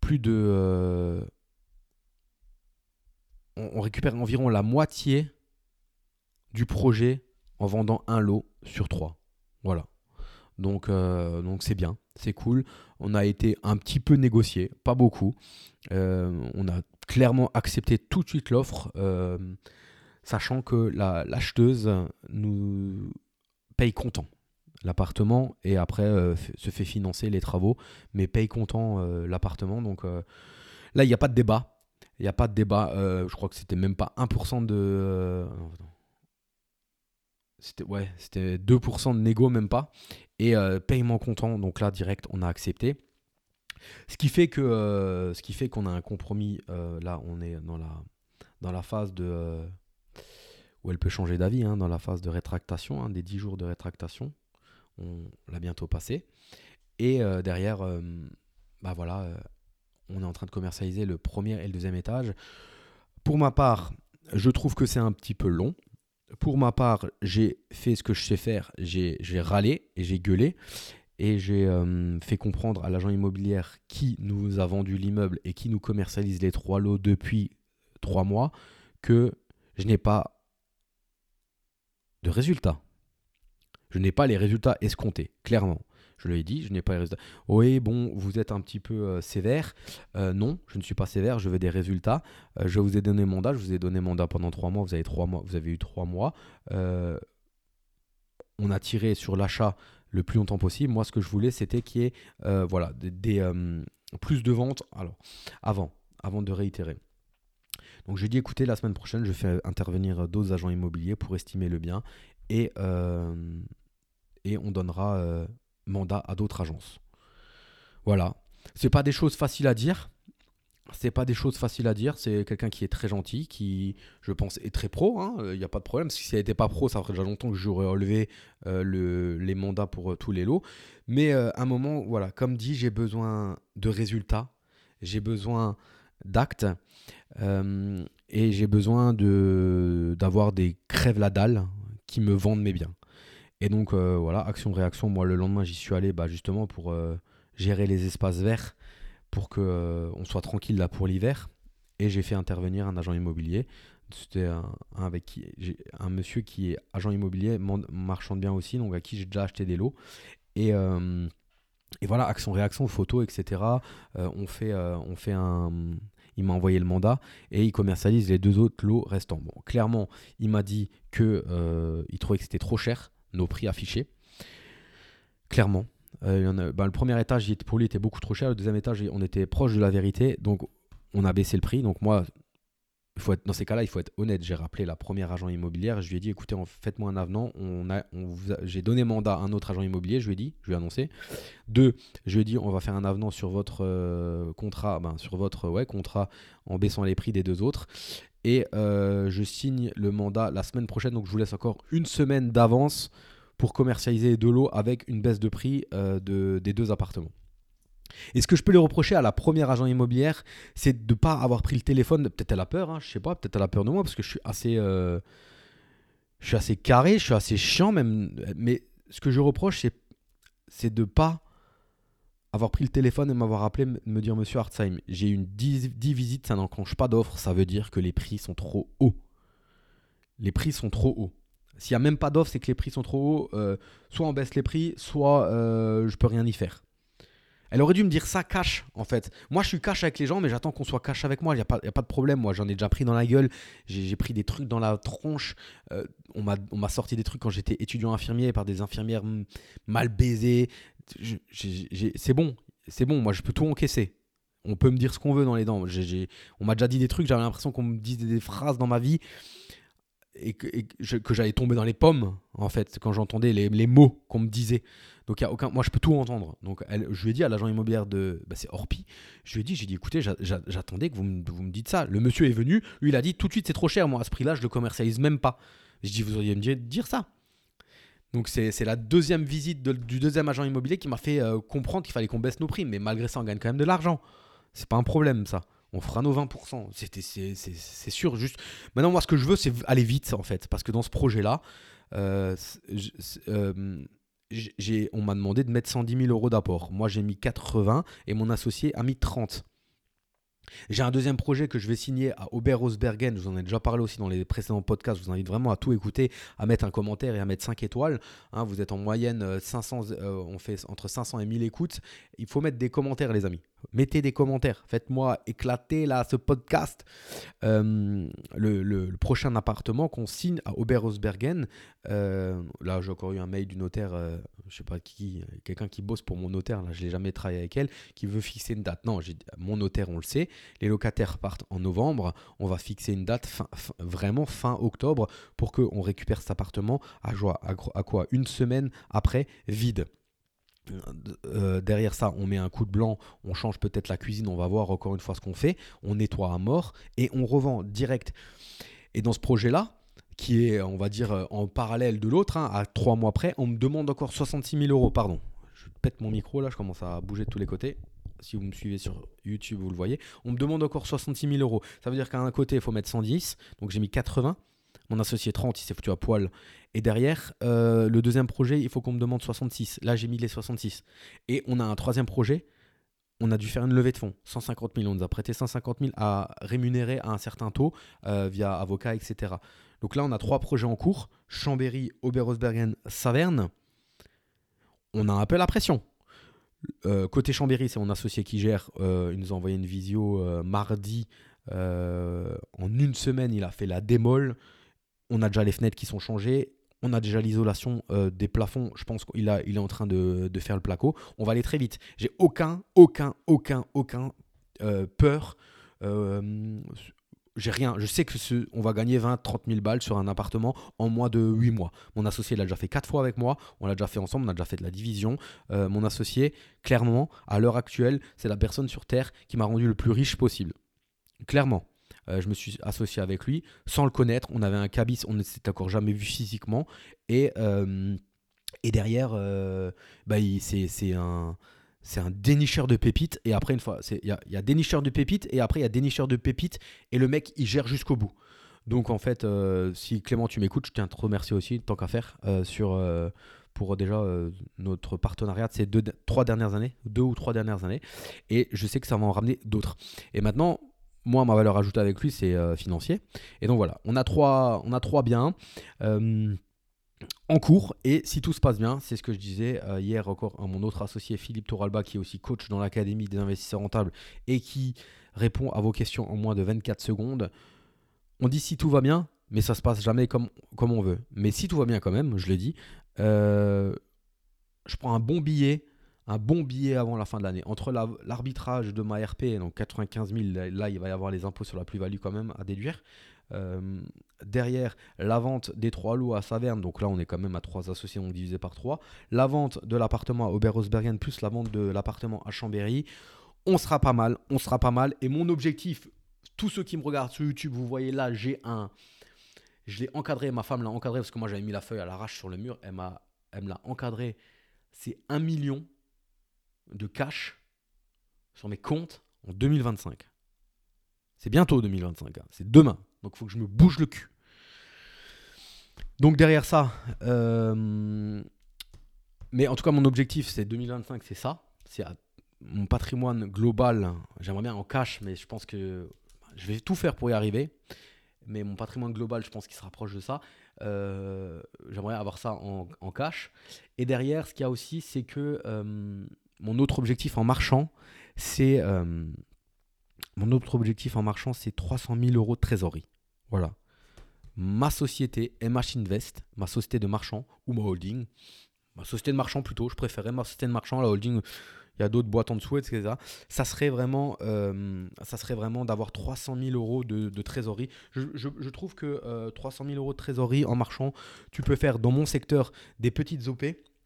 plus de... Euh, on, récupère environ la moitié du projet en vendant un lot sur trois. Voilà. Donc euh, donc c'est bien, c'est cool. On a été un petit peu négocié, pas beaucoup. Euh, on a clairement accepté tout de suite l'offre, sachant que l'acheteuse nous paye content l'appartement et après euh, se fait financer les travaux, mais paye content euh, l'appartement. Donc euh, là, il n'y a pas de débat. Il n'y a pas de débat. je crois que c'était même pas 1% de. c'était ouais, c'était 2% de négo, même pas. Et paiement content. Donc là, direct, on a accepté. Ce qui fait que ce qui fait qu'on a un compromis. là, on est dans la dans la phase de où elle peut changer d'avis, hein, dans la phase de rétractation, hein, des 10 jours de rétractation. On l'a bientôt passé. Et euh, derrière, euh, bah voilà, euh, on est en train de commercialiser le premier et le deuxième étage. Pour ma part, je trouve que c'est un petit peu long. Pour ma part, j'ai fait ce que je sais faire, j'ai râlé et j'ai gueulé. Et j'ai fait comprendre à l'agent immobilier qui nous a vendu l'immeuble et qui nous commercialise les trois lots depuis trois mois que je n'ai pas de résultats. Je n'ai pas les résultats escomptés, clairement. Je lui ai dit, je n'ai pas les résultats. Oui, bon, vous êtes un petit peu euh, sévère. Euh, non, je ne suis pas sévère, je veux des résultats. Euh, je vous ai donné mandat, je vous ai donné mandat pendant trois mois, vous avez, trois mois, vous avez eu trois mois. on a tiré sur l'achat le plus longtemps possible. Moi, ce que je voulais, c'était qu'il y ait voilà, des, plus de ventes. Alors, avant, avant de réitérer. Donc je dit écoutez, la semaine prochaine, je fais intervenir d'autres agents immobiliers pour estimer le bien et, et on donnera mandat à d'autres agences. Voilà. C'est pas des choses faciles à dire. C'est pas des choses faciles à dire. C'est quelqu'un qui est très gentil, qui, je pense, est très pro. Il hein. n'y a pas de problème. Si ça n'était pas pro, ça ferait déjà longtemps que j'aurais relevé euh, le, les mandats pour tous les lots. Mais à un moment, voilà, comme dit, j'ai besoin de résultats. J'ai besoin d'actes. Euh, et j'ai besoin d'avoir des crèves la dalle qui me vendent mes biens. Et donc euh, voilà, action-réaction, moi le lendemain j'y suis allé bah, justement pour euh, gérer les espaces verts, pour qu'on on soit tranquille là pour l'hiver. Et j'ai fait intervenir un agent immobilier. C'était un, un monsieur qui est agent immobilier, marchand de biens aussi, donc à qui j'ai déjà acheté des lots. Et, voilà, action-réaction, photo, etc. on, fait, on fait un il m'a envoyé le mandat et il commercialise les deux autres lots restants. Bon, clairement, il m'a dit que euh, il trouvait que c'était trop cher, nos prix affichés. Clairement. Euh, bah, le premier étage, pour lui, était beaucoup trop cher. Le deuxième étage, on était proche de la vérité. Donc, on a baissé le prix. Donc, moi, faut être, dans ces cas-là, il faut être honnête. J'ai rappelé la première agent immobilière. Je lui ai dit, écoutez, faites-moi un avenant. On a, j'ai donné mandat à un autre agent immobilier. Je lui ai dit, je lui ai annoncé. Deux, je lui ai dit, on va faire un avenant sur votre euh, contrat, ben, sur votre ouais, contrat en baissant les prix des deux autres. Et euh, je signe le mandat la semaine prochaine. Donc je vous laisse encore une semaine d'avance pour commercialiser de l'eau avec une baisse de prix euh, de, des deux appartements. Et ce que je peux lui reprocher à la première agent immobilière, c'est de ne pas avoir pris le téléphone. Peut-être elle a peur, hein, je sais pas, peut-être elle a peur de moi parce que je suis assez, euh, je suis assez carré, je suis assez chiant même. Mais ce que je reproche, c'est, c'est de pas avoir pris le téléphone et m'avoir appelé, me dire Monsieur Hartzheim, j'ai une 10, visites, ça n'enclenche pas d'offre, ça veut dire que les prix sont trop hauts. Les prix sont trop hauts. S'il n'y a même pas d'offre, c'est que les prix sont trop hauts. Euh, soit on baisse les prix, soit euh, je peux rien y faire. Elle aurait dû me dire ça cash, en fait. Moi, je suis cash avec les gens, mais j'attends qu'on soit cash avec moi. Il n'y a, pas- de problème. Moi, j'en ai déjà pris dans la gueule. J'ai pris des trucs dans la tronche. Euh, on m'a sorti des trucs quand j'étais étudiant infirmier par des infirmières mm, mal baisées. C'est bon. C'est bon. Moi, je peux tout encaisser. On peut me dire ce qu'on veut dans les dents. J'ai- on m'a déjà dit des trucs. J'avais l'impression qu'on me disait des phrases dans ma vie et que, que j'allais tomber dans les pommes, en fait, quand j'entendais les, les mots qu'on me disait. Donc, y a aucun, moi, je peux tout entendre. Donc, je lui ai dit à l'agent immobilier de. bah, c'est Orpi. Je lui ai dit, j'ai dit, écoutez, j'a- j'a- j'attendais que vous me, vous me dites ça. Le monsieur est venu, lui, il a dit, tout de suite, c'est trop cher. Moi, à ce prix-là, je le commercialise même pas. Je dis, vous auriez me dire ça. Donc, c'est la deuxième visite du deuxième agent immobilier qui m'a fait euh, comprendre qu'il fallait qu'on baisse nos prix. Mais malgré ça, on gagne quand même de l'argent. C'est pas un problème, ça. On fera nos 20%. C'était- C'est sûr. Juste. Maintenant, moi, ce que je veux, c'est aller vite, en fait. Parce que dans ce projet-là, euh, euh, on m'a demandé de mettre 110 000 euros d'apport. Moi, j'ai mis 80 et mon associé a mis 30. J'ai un deuxième projet que je vais signer à Oberhausbergen. Je vous en ai déjà parlé aussi dans les précédents podcasts. Je vous invite vraiment à tout écouter, à mettre un commentaire et à mettre 5 étoiles. Hein, vous êtes en moyenne euh, 500, euh, on fait entre 500 et 1000 écoutes. Il faut mettre des commentaires, les amis. Mettez des commentaires. Faites-moi éclater là ce podcast. Euh, le, prochain appartement qu'on signe à Oberhausbergen. euh, là, j'ai encore eu un mail du notaire. euh, je sais pas qui, quelqu'un qui bosse pour mon notaire. Là, je l'ai jamais travaillé avec elle, qui veut fixer une date. Non, mon notaire, on le sait. Les locataires partent en novembre. On va fixer une date vraiment fin octobre pour qu'on récupère cet appartement à, joie- à quoi? Une semaine après, vide. Euh, derrière ça, on met un coup de blanc, on change peut-être la cuisine, on va voir encore une fois ce qu'on fait, on nettoie à mort et on revend direct. Et dans ce projet-là, qui est, on va dire, euh, en parallèle de l'autre, hein, à trois mois près, on me demande encore 66 000 euros. Pardon, je pète mon micro là, je commence à bouger de tous les côtés. Si vous me suivez sur YouTube, vous le voyez. On me demande encore 66 000 euros. Ça veut dire qu'à un côté, il faut mettre 110. Donc j'ai mis 80. Mon associé 30, il s'est foutu à poil. Et derrière, euh, le deuxième projet, il faut qu'on me demande 66. Là, j'ai mis les 66. Et on a un troisième projet. On a dû faire une levée de fonds, 150 000. On nous a prêté 150 000 à rémunérer à un certain taux euh, via avocat, etc. Donc là, on a trois projets en cours Chambéry, Oberhausbergen, Saverne. On a un peu la pression. Euh, côté Chambéry, c'est mon associé qui gère. Il nous a envoyé une visio mardi. En une semaine, il a fait la démol. On a déjà les fenêtres qui sont changées. On a déjà l'isolation euh, des plafonds. Je pense qu'il est en train de, faire le placo. On va aller très vite. J'ai aucun, aucun, aucun, aucun euh, peur. Euh, j'ai rien. Je sais que ce, on va gagner 20, 30 000 balles sur un appartement en moins de 8 mois. Mon associé l'a déjà fait 4 fois avec moi. On l'a déjà fait ensemble. On a déjà fait de la division. Mon associé, clairement, à l'heure actuelle, c'est la personne sur Terre qui m'a rendu le plus riche possible. Clairement. Euh, je me suis associé avec lui sans le connaître. On avait un cabis, on ne s'était encore jamais vu physiquement. Et, euh, et derrière, euh, bah, c'est un, un dénicheur de pépites. Et après, une fois, il y y a dénicheur de pépites et après, il y a dénicheur de pépites. Et le mec, il gère jusqu'au bout. Donc, en fait, si Clément, tu m'écoutes, je tiens à te remercier aussi, tant qu'à faire, sur, pour déjà notre partenariat de ces deux, trois dernières années, deux ou trois dernières années. Et je sais que ça va en ramener d'autres. Et maintenant, moi, ma valeur ajoutée avec lui, c'est euh, financier. Et donc voilà, on a trois, on a trois biens euh, en cours. Et si tout se passe bien, c'est ce que je disais euh, hier encore à mon autre associé Philippe Toralba, qui est aussi coach dans l'Académie des investisseurs rentables et qui répond à vos questions en moins de 24 secondes. On dit si tout va bien, mais ça se passe jamais comme, comme on veut. Mais si tout va bien quand même, je le dis, je prends un bon billet un bon billet avant la fin de l'année. Entre la- l'arbitrage de ma RP, donc 95 000, là, il va y avoir les impôts sur la plus-value quand même à déduire. Euh, derrière, la vente des trois lots à Saverne, donc là on est quand même à trois associés, donc divisé par trois. La vente de l'appartement à Oberhausbergen plus la vente de l'appartement à Chambéry. On sera pas mal, on sera pas mal. Et mon objectif, tous ceux qui me regardent sur YouTube, vous voyez là, j'ai un... Je l'ai encadré, ma femme l'a encadré parce que moi j'avais mis la feuille à l'arrache sur le mur. Elle, elle me l'a encadré. C'est un million de cash sur mes comptes en 2025. C'est bientôt 2025, hein. c'est demain. Donc il faut que je me bouge le cul. Donc derrière ça, euh, mais en tout cas mon objectif c'est 2025, c'est ça. C'est mon patrimoine global. J'aimerais bien en cash, mais je pense que je vais tout faire pour y arriver. Mais mon patrimoine global, je pense qu'il se rapproche de ça. Euh, J'aimerais avoir ça en, en cash. Et derrière, ce qu'il y a aussi, c'est que euh, mon autre objectif en marchant, c'est mon marchant, c'est 300 000 euros de trésorerie. Voilà. Ma société, MH Invest, ma société de marchand ou ma holding, ma société de marchand plutôt, je préférais ma société de marchand, la holding, il y a d'autres boîtes en dessous, etc. Ça serait vraiment, euh, ça serait vraiment d'avoir 300 000 euros de, trésorerie. Je, trouve que 300 euh, 000 euros de trésorerie en marchand, tu peux faire dans mon secteur des petites OP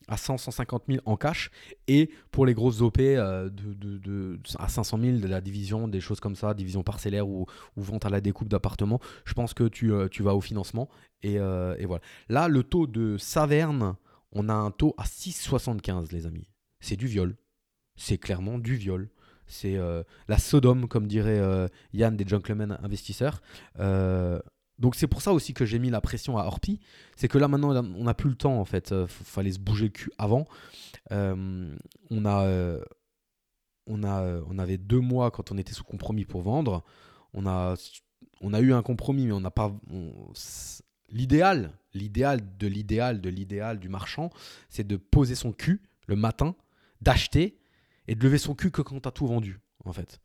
à 100, 150 000 en cash et pour les grosses OP euh, à 500 000 de la division, des choses comme ça, division parcellaire ou, vente à la découpe d'appartements, je pense que tu, tu, vas au financement et, et, voilà. Là, le taux de Saverne, on a un taux à 6,75 les amis. C'est du viol c'est clairement du viol. C'est euh, la Sodome, comme dirait euh, Yann des Gentlemen Investisseurs. Euh, donc c'est pour ça aussi que j'ai mis la pression à Orpi. C'est que là maintenant on n'a plus le temps en fait. Il fallait se bouger le cul avant. on a, on a, on avait deux mois quand on était sous compromis pour vendre. On a, on a eu un compromis, mais on n'a pas. L'idéal, l'idéal de l'idéal de l'idéal du marchand, c'est de poser son cul le matin, d'acheter et de lever son cul que quand tu as tout vendu, en fait.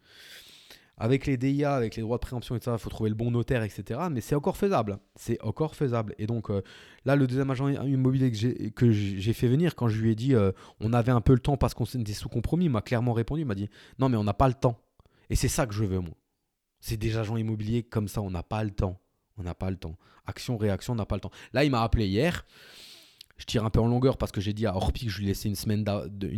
Avec les DIA, avec les droits de préemption et ça, il faut trouver le bon notaire, etc. Mais c'est encore faisable. C'est encore faisable. Et donc, euh, là, le deuxième agent immobilier que j'ai fait venir, quand je lui ai dit euh, on avait un peu le temps parce qu'on était sous compromis, il m'a clairement répondu il m'a dit non, mais on n'a pas le temps. Et c'est ça que je veux, moi. C'est des agents immobiliers comme ça, on n'a pas le temps. On n'a pas le temps. Action, réaction, on n'a pas le temps. Là, il m'a appelé hier je tire un peu en longueur parce que j'ai dit à Orpi que je lui laissais une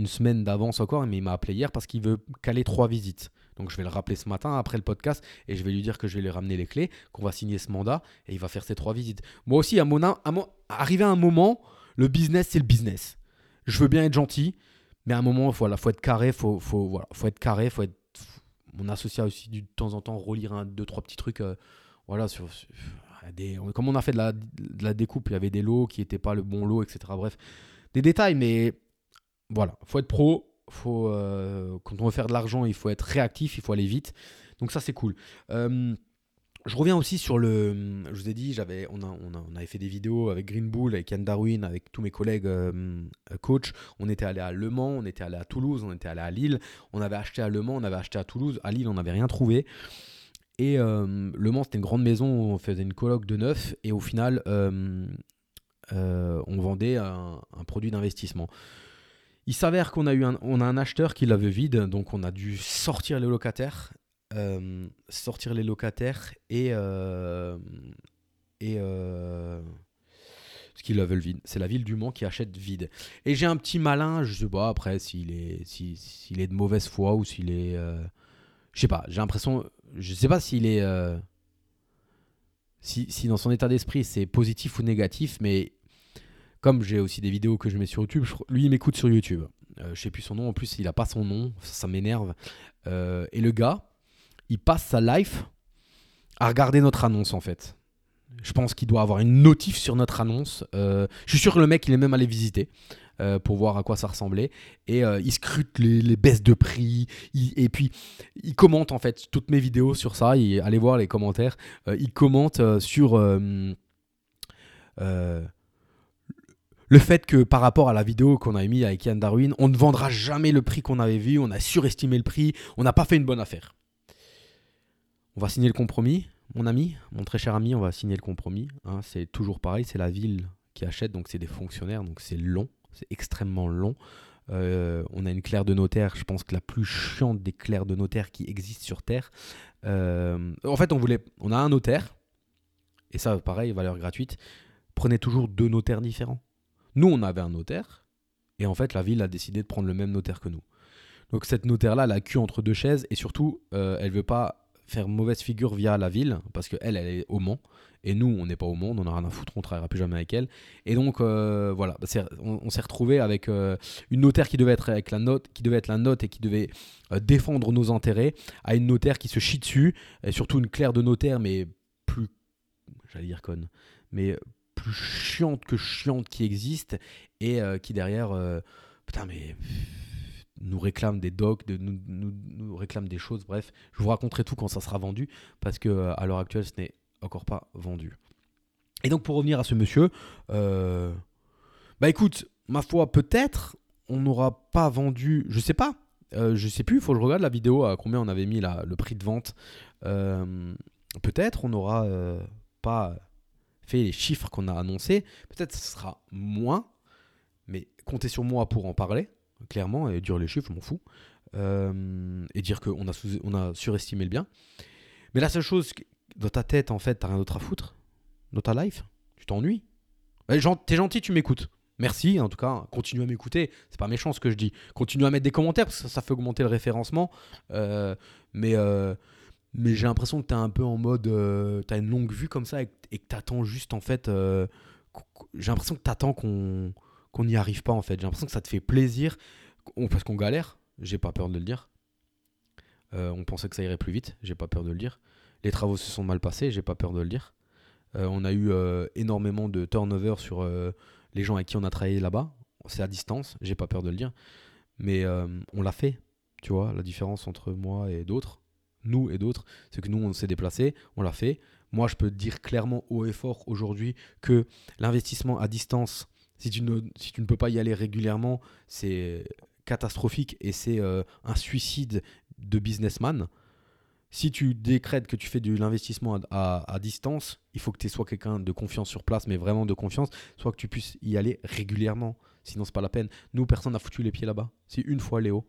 semaine d'avance encore, mais il m'a appelé hier parce qu'il veut caler trois visites. Donc je vais le rappeler ce matin après le podcast et je vais lui dire que je vais lui ramener les clés, qu'on va signer ce mandat et il va faire ses trois visites. Moi aussi, à mon, à arrivé à un moment, le business, c'est le business. Je veux bien être gentil, mais à un moment, il faut, être carré, faut, faut, voilà, faut être carré, faut être. Mon associé aussi de temps en temps relire un, deux, trois petits trucs. Euh, voilà, sur, comme on a fait de la, découpe, il y avait des lots qui n'étaient pas le bon lot, etc. Bref, des détails, mais voilà, faut être pro. Faut, euh, quand on veut faire de l'argent, il faut être réactif, il faut aller vite. Donc ça, c'est cool. Euh, je reviens aussi sur le. Je vous ai dit, j'avais, on, on, avait fait des vidéos avec Green Bull, avec Yann Darwin, avec tous mes collègues euh, coach. On était allé à Le Mans, on était allé à Toulouse, on était allé à Lille. On avait acheté à Le Mans, on avait acheté à Toulouse. À Lille, on n'avait rien trouvé. Et euh, Le Mans, c'était une grande maison où on faisait une coloc de neuf. Et au final, on vendait un, produit d'investissement. Il s'avère qu'on a eu un, on a un acheteur qui l'avait vide, donc on a dû sortir les locataires, sortir les locataires et et parce qu'ils le veulent vide. C'est la ville du Mans qui achète vide. Et j'ai un petit malin, je sais pas après s'il est s'il est de mauvaise foi ou s'il est je sais pas, j'ai l'impression je sais pas s'il est. Euh, si, dans son état d'esprit c'est positif ou négatif, mais comme j'ai aussi des vidéos que je mets sur YouTube, lui il m'écoute sur YouTube. Euh, je sais plus son nom, en plus il a pas son nom, ça, m'énerve. Euh, et le gars, il passe sa life à regarder notre annonce en fait. Je pense qu'il doit avoir une notif sur notre annonce. je suis sûr que le mec il est même allé visiter. Euh, pour voir à quoi ça ressemblait. Et euh, il scrute les, baisses de prix. et puis, il commente en fait toutes mes vidéos sur ça. allez voir les commentaires. Euh, il commente sur le fait que par rapport à la vidéo qu'on a mis avec Yann Darwin, on ne vendra jamais le prix qu'on avait vu, on a surestimé le prix, on n'a pas fait une bonne affaire. On va signer le compromis, mon ami, mon très cher ami, on va signer le compromis. Hein. c'est toujours pareil, c'est la ville qui achète, donc c'est des fonctionnaires, donc c'est long c'est extrêmement long. Euh, on a une claire de notaire, je pense que la plus chiante des clairs de notaire qui existent sur Terre. Euh, en fait, on voulait, on a un notaire, et ça, pareil, valeur gratuite. Prenez toujours deux notaires différents. Nous, on avait un notaire, et en fait, la ville a décidé de prendre le même notaire que nous. Donc cette notaire-là, elle a cul entre deux chaises, et surtout, euh, elle veut pas faire mauvaise figure via la ville, parce qu'elle, elle est au Mans, et nous, on n'est pas au monde, on n'a rien à foutre, on ne travaillera plus jamais avec elle. Et donc, euh, voilà, bah, on, s'est retrouvé avec euh, une notaire qui devait être la note, qui devait être la note et qui devait euh, défendre nos intérêts, à une notaire qui se chie dessus, et surtout une claire de notaire, mais plus, j'allais dire conne, mais plus chiante que chiante qui existe, et qui derrière, putain, mais nous réclame des docs, de, nous, nous, réclame des choses, bref. Je vous raconterai tout quand ça sera vendu, parce que à l'heure actuelle, ce n'est encore pas vendu. Et donc pour revenir à ce monsieur, euh, bah écoute, ma foi peut-être, on n'aura pas vendu, je sais pas, euh, je sais plus, il faut que je regarde la vidéo à combien on avait mis la, le prix de vente. Euh, peut-être on n'aura pas fait les chiffres qu'on a annoncés, peut-être ce sera moins, mais comptez sur moi pour en parler, clairement, et dire les chiffres, je m'en fous, et dire qu'on a, on a surestimé le bien. Mais la seule chose, dans ta tête, en fait, t'as rien d'autre à foutre, dans ta life, tu t'ennuies? T'es gentil, tu m'écoutes. Merci, en tout cas, continue à m'écouter. C'est pas méchant ce que je dis. Continue à mettre des commentaires parce que ça, fait augmenter le référencement. Euh, mais euh, mais j'ai l'impression que tu es un peu en mode. Euh, tu as une longue vue comme ça et, que tu attends juste, en fait. j'ai l'impression que tu attends qu'on n'y arrive pas, en fait. J'ai l'impression que ça te fait plaisir parce qu'on galère. J'ai pas peur de le dire. on pensait que ça irait plus vite. J'ai pas peur de le dire. Les travaux se sont mal passés. J'ai pas peur de le dire. on a eu énormément de turnover sur les gens avec qui on a travaillé là-bas, c'est à distance, j'ai pas peur de le dire, mais euh, on l'a fait, tu vois, la différence entre moi et d'autres, nous et d'autres, c'est que nous on s'est déplacé, on l'a fait. Moi je peux dire clairement haut et fort aujourd'hui que l'investissement à distance, si tu, ne, peux pas y aller régulièrement, c'est catastrophique et c'est euh, un suicide de businessman si tu décrètes que tu fais de l'investissement à, distance, il faut que tu sois quelqu'un de confiance sur place, mais vraiment de confiance, soit que tu puisses y aller régulièrement. Sinon, c'est pas la peine. Nous, personne n'a foutu les pieds là-bas. C'est une fois Léo.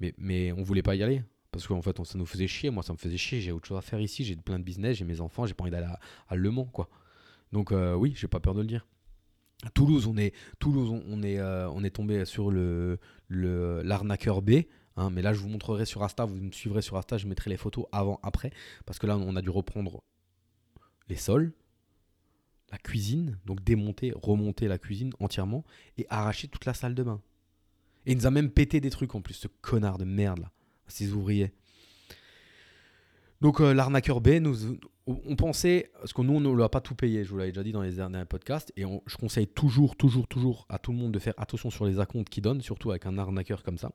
Mais, mais on voulait pas y aller. Parce qu'en fait, ça nous faisait chier. Moi, ça me faisait chier. J'ai autre chose à faire ici. J'ai plein de business. J'ai mes enfants. J'ai pas envie d'aller à, Le Mans, quoi. Donc, euh, oui, j'ai pas peur de le dire. Toulouse, on est, Toulouse, on, est, euh, on est tombé sur le l'arnaqueur B. Hein, mais là, je vous montrerai sur Insta, vous me suivrez sur Insta, je mettrai les photos avant, après, parce que là, on a dû reprendre les sols, la cuisine, donc démonter, remonter la cuisine entièrement et arracher toute la salle de bain. Et il nous a même pété des trucs en plus, ce connard de merde là, ces ouvriers. Donc euh, l'arnaqueur B, nous, on pensait, parce que nous on ne l'a pas tout payé, je vous l'avais déjà dit dans les derniers podcasts, et je conseille toujours, toujours, toujours à tout le monde de faire attention sur les acomptes qu'ils donnent, surtout avec un arnaqueur comme ça.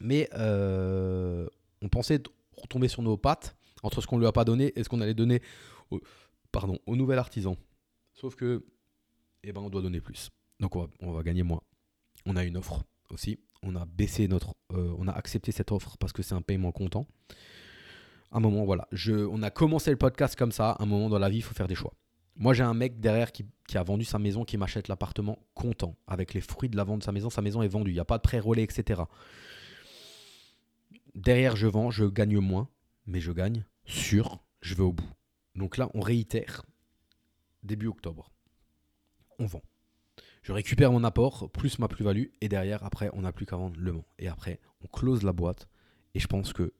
Mais euh, on pensait retomber sur nos pattes entre ce qu'on lui a pas donné et ce qu'on allait donner au, pardon, au nouvel artisan. Sauf que, eh ben, on doit donner plus. Donc on va, gagner moins. On a une offre aussi. On a baissé notre, euh, on a accepté cette offre parce que c'est un paiement comptant. Un moment, voilà. Je, on a commencé le podcast comme ça. Un moment dans la vie, il faut faire des choix. Moi, j'ai un mec derrière qui, a vendu sa maison, qui m'achète l'appartement content, avec les fruits de la vente de sa maison. Sa maison est vendue. Il n'y a pas de pré-relais, etc. Derrière, je vends, je gagne moins, mais je gagne sur, je vais au bout. Donc là, on réitère début octobre. On vend. Je récupère mon apport, plus ma plus-value, et derrière, après, on n'a plus qu'à vendre le Mans. Et après, on close la boîte. Et je pense que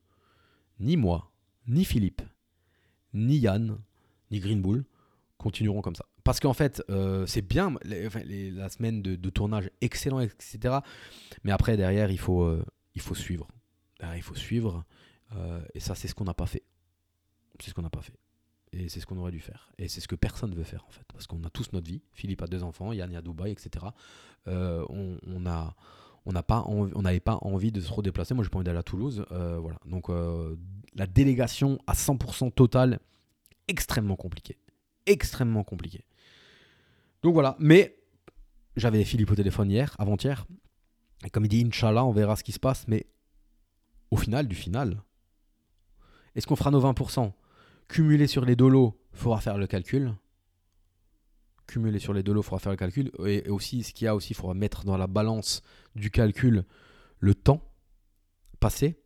ni moi, ni Philippe, ni Yann, ni Green Bull continueront comme ça. Parce qu'en fait, euh, c'est bien la semaine de, tournage, excellent, etc. Mais après, derrière, il faut, euh, suivre. Ben, il faut suivre. Euh, et ça, c'est ce qu'on n'a pas fait. C'est ce qu'on n'a pas fait. Et c'est ce qu'on aurait dû faire. Et c'est ce que personne ne veut faire, en fait. Parce qu'on a tous notre vie. Philippe a deux enfants, Yann est à Dubaï, etc. Euh, on, a. On n'avait pas envie de se redéplacer. Moi, j'ai pas envie d'aller à Toulouse. Euh, voilà. Donc, la délégation à 100% totale, extrêmement compliqué. Extrêmement compliqué. Donc voilà. Mais j'avais Philippe au téléphone hier, avant-hier. Et comme il dit, Inch'Allah, on verra ce qui se passe. Mais au final du final. Est-ce qu'on fera nos 20% Cumulé sur les dolos, il faudra faire le calcul. Cumulé sur les dolos, il faudra faire le calcul. Et aussi, ce qu'il y a aussi, il faudra mettre dans la balance du calcul le temps passé.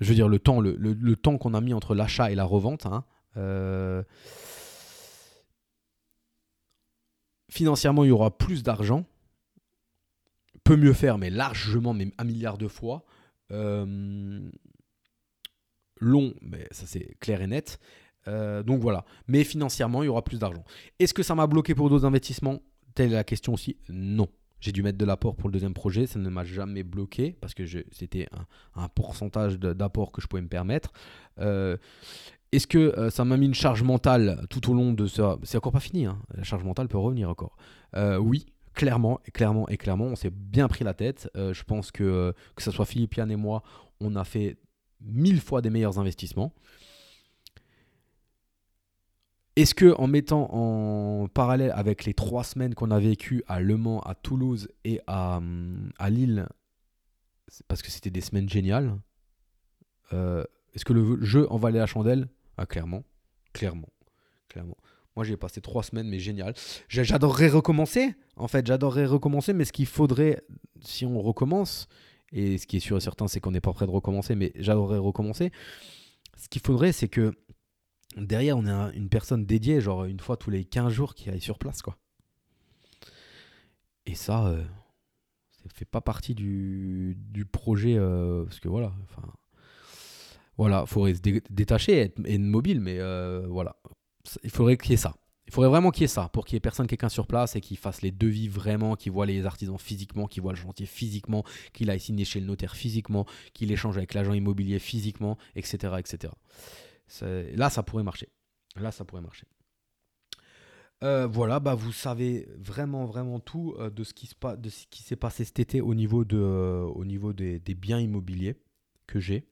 Je veux dire, le temps, le, temps qu'on a mis entre l'achat et la revente. Hein. Euh, financièrement, il y aura plus d'argent. Peut mieux faire, mais largement, même un milliard de fois. Euh, long, mais ça c'est clair et net. Euh, donc voilà. Mais financièrement, il y aura plus d'argent. Est-ce que ça m'a bloqué pour d'autres investissements? Telle est la question aussi. Non. J'ai dû mettre de l'apport pour le deuxième projet. Ça ne m'a jamais bloqué parce que c'était un, pourcentage d'apport que je pouvais me permettre. Euh, est-ce que ça m'a mis une charge mentale tout au long de ça C'est encore pas fini. Hein. La charge mentale peut revenir encore. oui, clairement, clairement, et clairement, on s'est bien pris la tête. Euh, je pense que euh, que ce soit Philippe Yann et moi, on a fait mille fois des meilleurs investissements. Est-ce que en mettant en parallèle avec les trois semaines qu'on a vécues à Le Mans, à Toulouse et à, à Lille, parce que c'était des semaines géniales, euh, est-ce que le jeu en valait la chandelle? Ah, Clairement, clairement, clairement. Moi, j'ai passé trois semaines, mais génial. J'adorerais recommencer. En fait, j'adorerais recommencer, mais ce qu'il faudrait, si on recommence, et ce qui est sûr et certain, c'est qu'on n'est pas prêt de recommencer, mais j'adorerais recommencer. Ce qu'il faudrait, c'est que derrière, on ait une personne dédiée, genre une fois tous les 15 jours, qui aille sur place, quoi. Et ça, euh, ça fait pas partie du, du projet, euh, parce que voilà, enfin, voilà, faudrait se détacher, être, être mobile, mais euh, voilà, il faudrait qu'il y ait ça. Il faudrait vraiment qu'il y ait ça, pour qu'il y ait personne, quelqu'un sur place et qu'il fasse les devis vraiment, qu'il voit les artisans physiquement, qu'il voit le chantier physiquement, qu'il aille signer chez le notaire physiquement, qu'il échange avec l'agent immobilier physiquement, etc. etc. Là, ça pourrait marcher. Là, ça pourrait marcher. Euh, voilà, bah vous savez vraiment, vraiment tout euh, de ce qui, s'est passé cet été au niveau, de, euh, au niveau des, biens immobiliers que j'ai.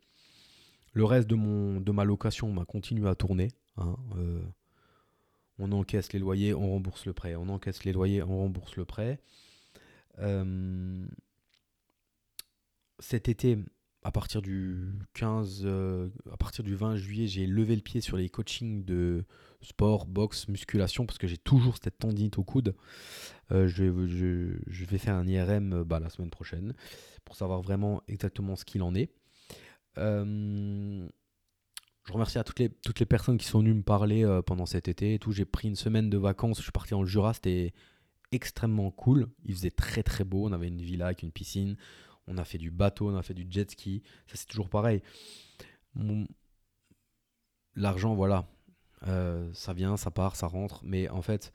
Le reste de, mon, de ma location m'a continué à tourner. Hein, on encaisse les loyers, on rembourse le prêt. On encaisse les loyers, on rembourse le prêt. Cet été, à partir du 15, euh, à partir du 20 juillet, j'ai levé le pied sur les coachings de sport, boxe, musculation, parce que j'ai toujours cette tendinite au coude. Euh, je, vais faire un IRM bah, la semaine prochaine pour savoir vraiment exactement ce qu'il en est. Je remercie à toutes les, toutes les personnes qui sont venues me parler euh, pendant cet été et tout. J'ai pris une semaine de vacances, je suis parti en Jura, c'était extrêmement cool. Il faisait très très beau, on avait une villa avec une piscine, on a fait du bateau, on a fait du jet ski. Ça c'est toujours pareil. L'argent, voilà, euh, ça vient, ça part, ça rentre. Mais en fait,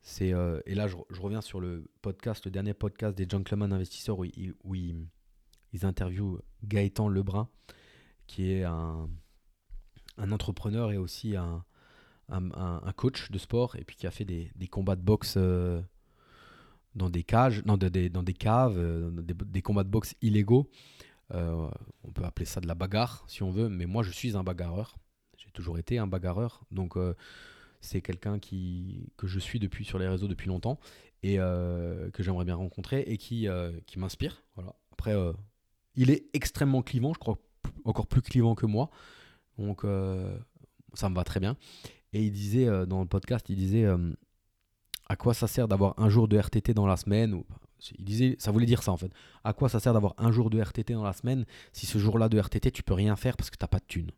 c'est... Euh, et là, je, reviens sur le podcast, le dernier podcast des Gentlemen Investisseurs où, ils, interviewent Gaëtan Lebrun, qui est un entrepreneur et aussi un, coach de sport et puis qui a fait des, des combats de boxe euh, dans des cages, non, des, dans des caves, euh, des, combats de boxe illégaux. Euh, on peut appeler ça de la bagarre si on veut, mais moi je suis un bagarreur. J'ai toujours été un bagarreur, donc c'est quelqu'un que je suis depuis sur les réseaux depuis longtemps et que j'aimerais bien rencontrer et qui, qui m'inspire. Voilà. Après, il est extrêmement clivant, je crois encore plus clivant que moi. Donc euh, ça me va très bien. Et il disait euh, dans le podcast, il disait euh, à quoi ça sert d'avoir un jour de RTT dans la semaine ou, il disait, ça voulait dire ça en fait. À quoi ça sert d'avoir un jour de RTT dans la semaine si ce jour-là de RTT tu peux rien faire parce que tu n'as pas de thunes?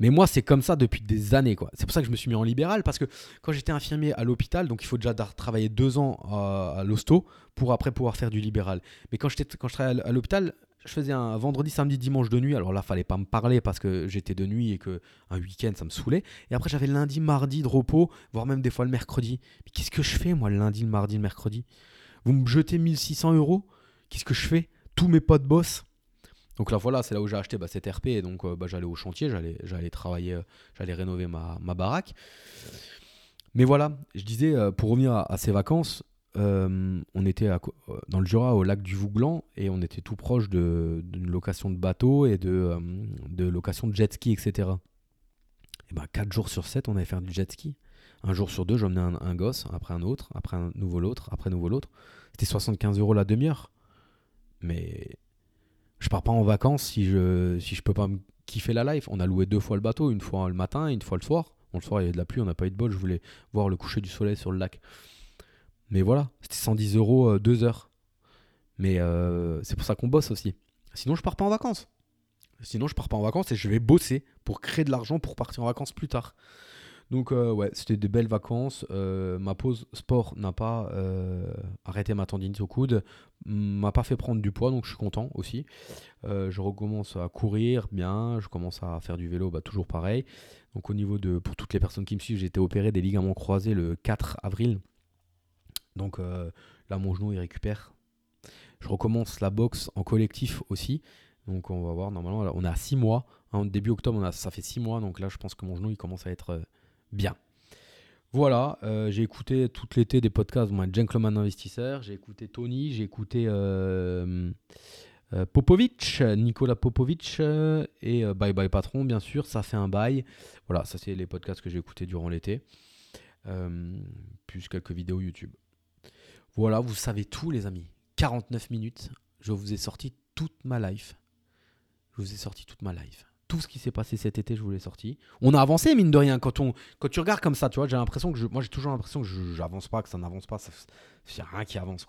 Mais moi, c'est comme ça depuis des années. quoi. C'est pour ça que je me suis mis en libéral, parce que quand j'étais infirmier à l'hôpital, donc il faut déjà travailler deux ans à, l'hosto pour après pouvoir faire du libéral. Mais quand, quand je travaillais à l'hôpital, je faisais un vendredi, samedi, dimanche de nuit. Alors là, fallait pas me parler parce que j'étais de nuit et que un week-end, ça me saoulait. Et après, j'avais lundi, mardi de repos, voire même des fois le mercredi. Mais qu'est-ce que je fais, moi, le lundi, le mardi, le mercredi? Vous me jetez 1600 euros? Qu'est-ce que je fais? Tous mes potes bossent. Donc là, voilà, c'est là où j'ai acheté bah, cette RP. Et donc, euh, bah, j'allais au chantier, j'allais travailler, euh, j'allais rénover ma, baraque. Mais voilà, je disais, euh, pour revenir à ces vacances, euh, on était euh, dans le Jura, au lac du Vouglan, et on était tout proche d'une location de bateau et de, euh, location de jet ski, etc. Et ben 4 jours sur 7, on allait faire du jet ski. Un jour sur deux, j'emmenais un, un gosse, après un autre, après un nouveau l'autre, après un nouveau l'autre. C'était 75 euros la demi-heure. Mais je pars pas en vacances si je, si je peux pas me kiffer la life. On a loué deux fois le bateau, une fois le matin et une fois le soir. Bon, le soir, il y avait de la pluie, on n'a pas eu de bol. Je voulais voir le coucher du soleil sur le lac. Mais voilà, c'était 110 euros euh, deux heures. Mais euh, c'est pour ça qu'on bosse aussi. Sinon, je pars pas en vacances. Sinon, je pars pas en vacances et je vais bosser pour créer de l'argent pour partir en vacances plus tard. Donc, euh, ouais, c'était de belles vacances. ma pause sport n'a pas arrêté ma tendinite au coude, m'a pas fait prendre du poids, donc je suis content aussi. je recommence à courir bien, je commence à faire du vélo, bah, toujours pareil. Donc, au niveau de, pour toutes les personnes qui me suivent, j'ai été opéré des ligaments croisés le 4 avril. Donc euh, là, mon genou, il récupère. Je recommence la boxe en collectif aussi. Donc on va voir, normalement, on est à 6 mois. En début octobre, a, ça fait 6 mois. Donc là, je pense que mon genou, il commence à être euh, bien. Voilà, euh, j'ai écouté tout l'été des podcasts, moi, Gentleman Investisseur, j'ai écouté Tony, j'ai écouté Euh, Popovic, Nicolas Popovic et Bye Bye Patron, bien sûr, ça fait un bail. Voilà, ça c'est les podcasts que j'ai écoutés durant l'été, plus quelques vidéos YouTube. Voilà, vous savez tout, les amis. 49 minutes, je vous ai sorti toute ma life. Je vous ai sorti toute ma life tout ce qui s'est passé cet été, je vous l'ai sorti. On a avancé, mine de rien. Quand, on, quand tu regardes comme ça, tu vois, j'ai l'impression que je, moi, j'ai toujours l'impression que je n'avance pas, que ça n'avance pas. Il rien qui avance.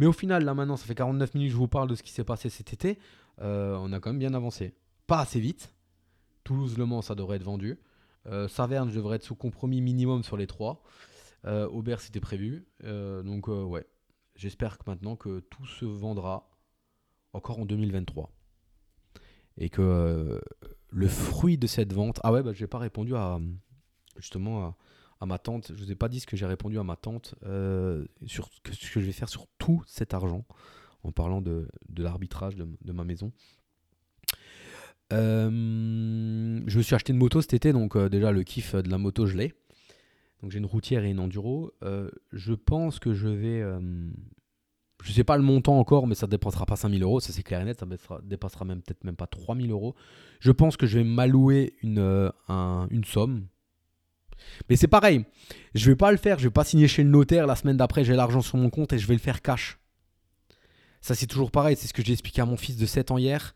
Mais au final, là, maintenant, ça fait 49 minutes je vous parle de ce qui s'est passé cet été. Euh, on a quand même bien avancé. Pas assez vite. Toulouse-Le Mans, ça devrait être vendu. Euh, Saverne, je devrais être sous compromis minimum sur les trois. Euh, Aubert, c'était prévu. Euh, donc, ouais. J'espère que maintenant que tout se vendra encore en 2023 et que euh, le fruit de cette vente. Ah ouais, bah, je n'ai pas répondu à justement à, ma tante. Je vous ai pas dit ce que j'ai répondu à ma tante euh, sur ce que, je vais faire sur tout cet argent en parlant de, l'arbitrage de, ma maison. Euh, je me suis acheté une moto cet été, donc déjà le kiff de la moto, je l'ai. Donc j'ai une routière et une enduro. je pense que je vais je sais pas le montant encore, mais ça ne dépassera pas 5000 euros, ça c'est clair et net, ça dépassera, dépassera même peut-être même pas 3000 euros. Je pense que je vais m'allouer une, euh, une somme. Mais c'est pareil, je vais pas le faire, je vais pas signer chez le notaire, la semaine d'après j'ai l'argent sur mon compte et je vais le faire cash. Ça c'est toujours pareil, c'est ce que j'ai expliqué à mon fils de 7 ans hier.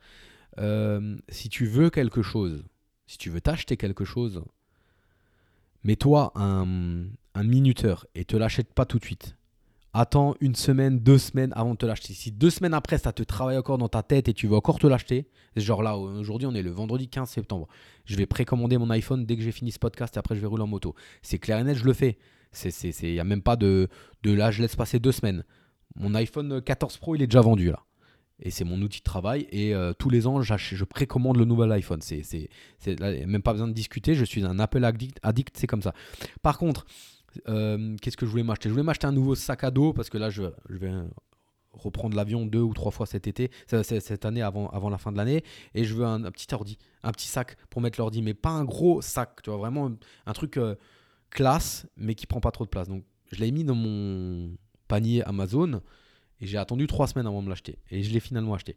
Euh, si tu veux quelque chose, si tu veux t'acheter quelque chose, mets-toi un, un minuteur et te l'achète pas tout de suite attends une semaine, deux semaines avant de te l'acheter. Si deux semaines après, ça te travaille encore dans ta tête et tu veux encore te l'acheter, genre là, aujourd'hui, on est le vendredi 15 septembre. Je vais précommander mon iPhone dès que j'ai fini ce podcast et après, je vais rouler en moto. C'est clair et net, je le fais. Il n'y a même pas de là, je laisse passer deux semaines. Mon iPhone 14 Pro, il est déjà vendu là. Et c'est mon outil de travail. Et euh, tous les ans, je précommande le nouvel iPhone. C'est, même pas besoin de discuter. Je suis un Apple addict, addict c'est comme ça. Par contre, euh, qu'est-ce que je voulais m'acheter? Je voulais m'acheter un nouveau sac à dos parce que là, je, vais reprendre l'avion deux ou trois fois cet été, cette année avant, la fin de l'année, et je veux un, petit ordi, un petit sac pour mettre l'ordi, mais pas un gros sac, tu vois, vraiment un truc euh, classe, mais qui prend pas trop de place. Donc je l'ai mis dans mon panier Amazon. Et j'ai attendu trois semaines avant de l'acheter. Et je l'ai finalement acheté.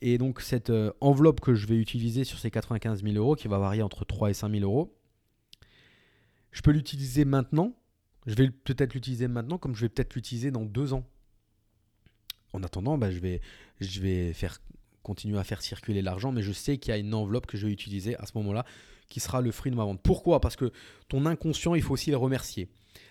Et, donc, cette euh, enveloppe que je vais utiliser sur ces 95 000 euros, qui va varier entre 3 et 5 000 euros, je peux l'utiliser maintenant. Je vais peut-être l'utiliser maintenant comme je vais peut-être l'utiliser dans deux ans. En attendant, bah, je, vais, je vais faire, continuer à faire circuler l'argent, mais je sais qu'il y a une enveloppe que je vais utiliser à ce moment-là qui sera le fruit de ma vente. Pourquoi? Parce que ton inconscient, il faut aussi le remercier.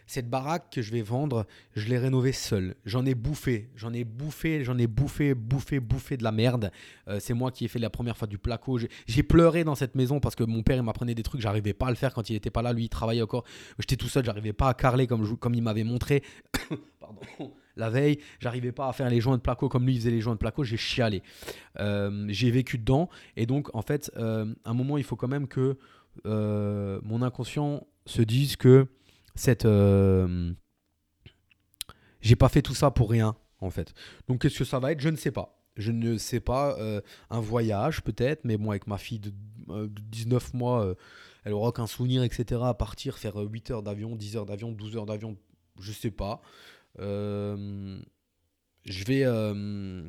Cette baraque que je vais vendre, je l'ai rénovée seul. J'en ai bouffé, j'en ai bouffé, j'en ai bouffé, bouffé, bouffé de la merde. Euh, c'est moi qui ai fait la première fois du placo. J'ai pleuré dans cette maison parce que mon père il m'apprenait des trucs, j'arrivais pas à le faire quand il n'était pas là. Lui, il travaillait encore. J'étais tout seul, j'arrivais pas à comme, comme il m'avait montré. Pardon la veille, j'arrivais pas à faire les joints de placo comme lui faisait les joints de placo, j'ai chialé. Euh, j'ai vécu dedans et donc en fait, euh, à un moment, il faut quand même que mon inconscient se dise que cette. Euh, j'ai pas fait tout ça pour rien, en fait. Donc, qu'est-ce que ça va être? Je ne sais pas. Je ne sais pas. Euh, un voyage, peut-être, mais bon, avec ma fille de, 19 euh, mois, elle aura qu'un souvenir, etc. À partir, faire 8 heures d'avion, 10 heures d'avion, 12 heures d'avion, je sais pas je vais, euh,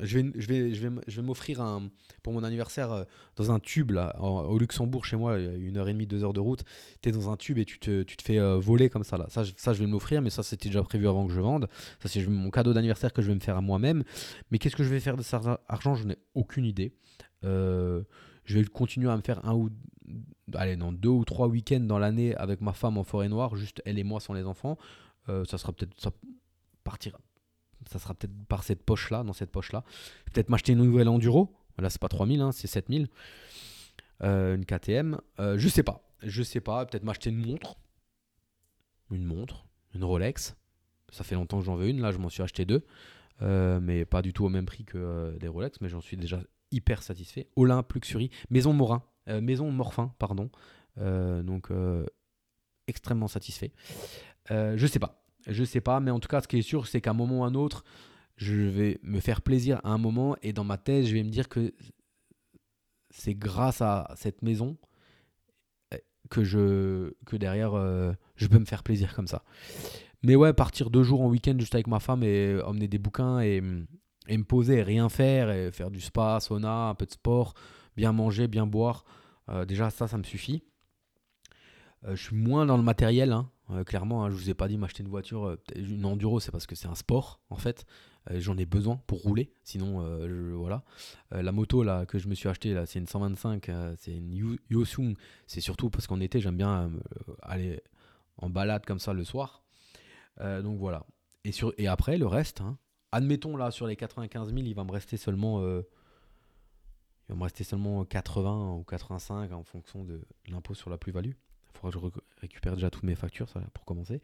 je vais, je vais, je vais, je vais m'offrir un, pour mon anniversaire euh, dans un tube là, au Luxembourg chez moi, une heure et demie, deux heures de route. Tu es dans un tube et tu te, tu te fais euh, voler comme ça là. Ça, je, ça, je vais m'offrir, mais ça c'était déjà prévu avant que je vende. Ça c'est mon cadeau d'anniversaire que je vais me faire à moi-même. Mais qu'est-ce que je vais faire de cet argent? Je n'ai aucune idée. je vais continuer à me faire un ou allez non deux ou trois week-ends dans l'année avec ma femme en forêt noire, juste elle et moi sans les enfants. ça sera peut-être ça partira ça sera peut-être par cette poche-là, dans cette poche-là. Peut-être m'acheter une nouvelle enduro. Là, c'est pas 3000, hein, c'est 7000. Euh, une KTM. Euh, je sais pas. Je sais pas. Peut-être m'acheter une montre. Une montre. Une Rolex. Ça fait longtemps que j'en veux une. Là, je m'en suis acheté deux. Euh, mais pas du tout au même prix que des Rolex. Mais j'en suis déjà hyper satisfait. Olympe, Luxury. Maison Morin. Maison Morphin, pardon. donc, extrêmement satisfait. je sais pas. Je sais pas, mais en tout cas, ce qui est sûr, c'est qu'à un moment ou à un autre, je vais me faire plaisir à un moment et dans ma tête, je vais me dire que c'est grâce à cette maison eh, que je que derrière euh, je peux me faire plaisir comme ça. Mais ouais, partir deux jours en week-end juste avec ma femme et emmener des bouquins et, et me poser et rien faire et faire du spa, sauna, un peu de sport, bien manger, bien boire, euh, déjà ça, ça me suffit. Euh, je suis moins dans le matériel, hein. Euh, clairement. Hein, je vous ai pas dit m'acheter une voiture, une enduro, c'est parce que c'est un sport en fait. J'en ai besoin pour rouler, sinon voilà. la moto là que je me suis acheté là, c'est une 125, c'est une Yosung. C'est surtout parce qu'en été j'aime bien aller en balade comme ça le soir. donc voilà. Et, sur, et après le reste, hein, admettons là sur les 95 000, il va me rester seulement il va me rester seulement 80 ou 85 en fonction de l'impôt sur la plus-value. Il faudra que je récupère déjà toutes mes factures pour commencer.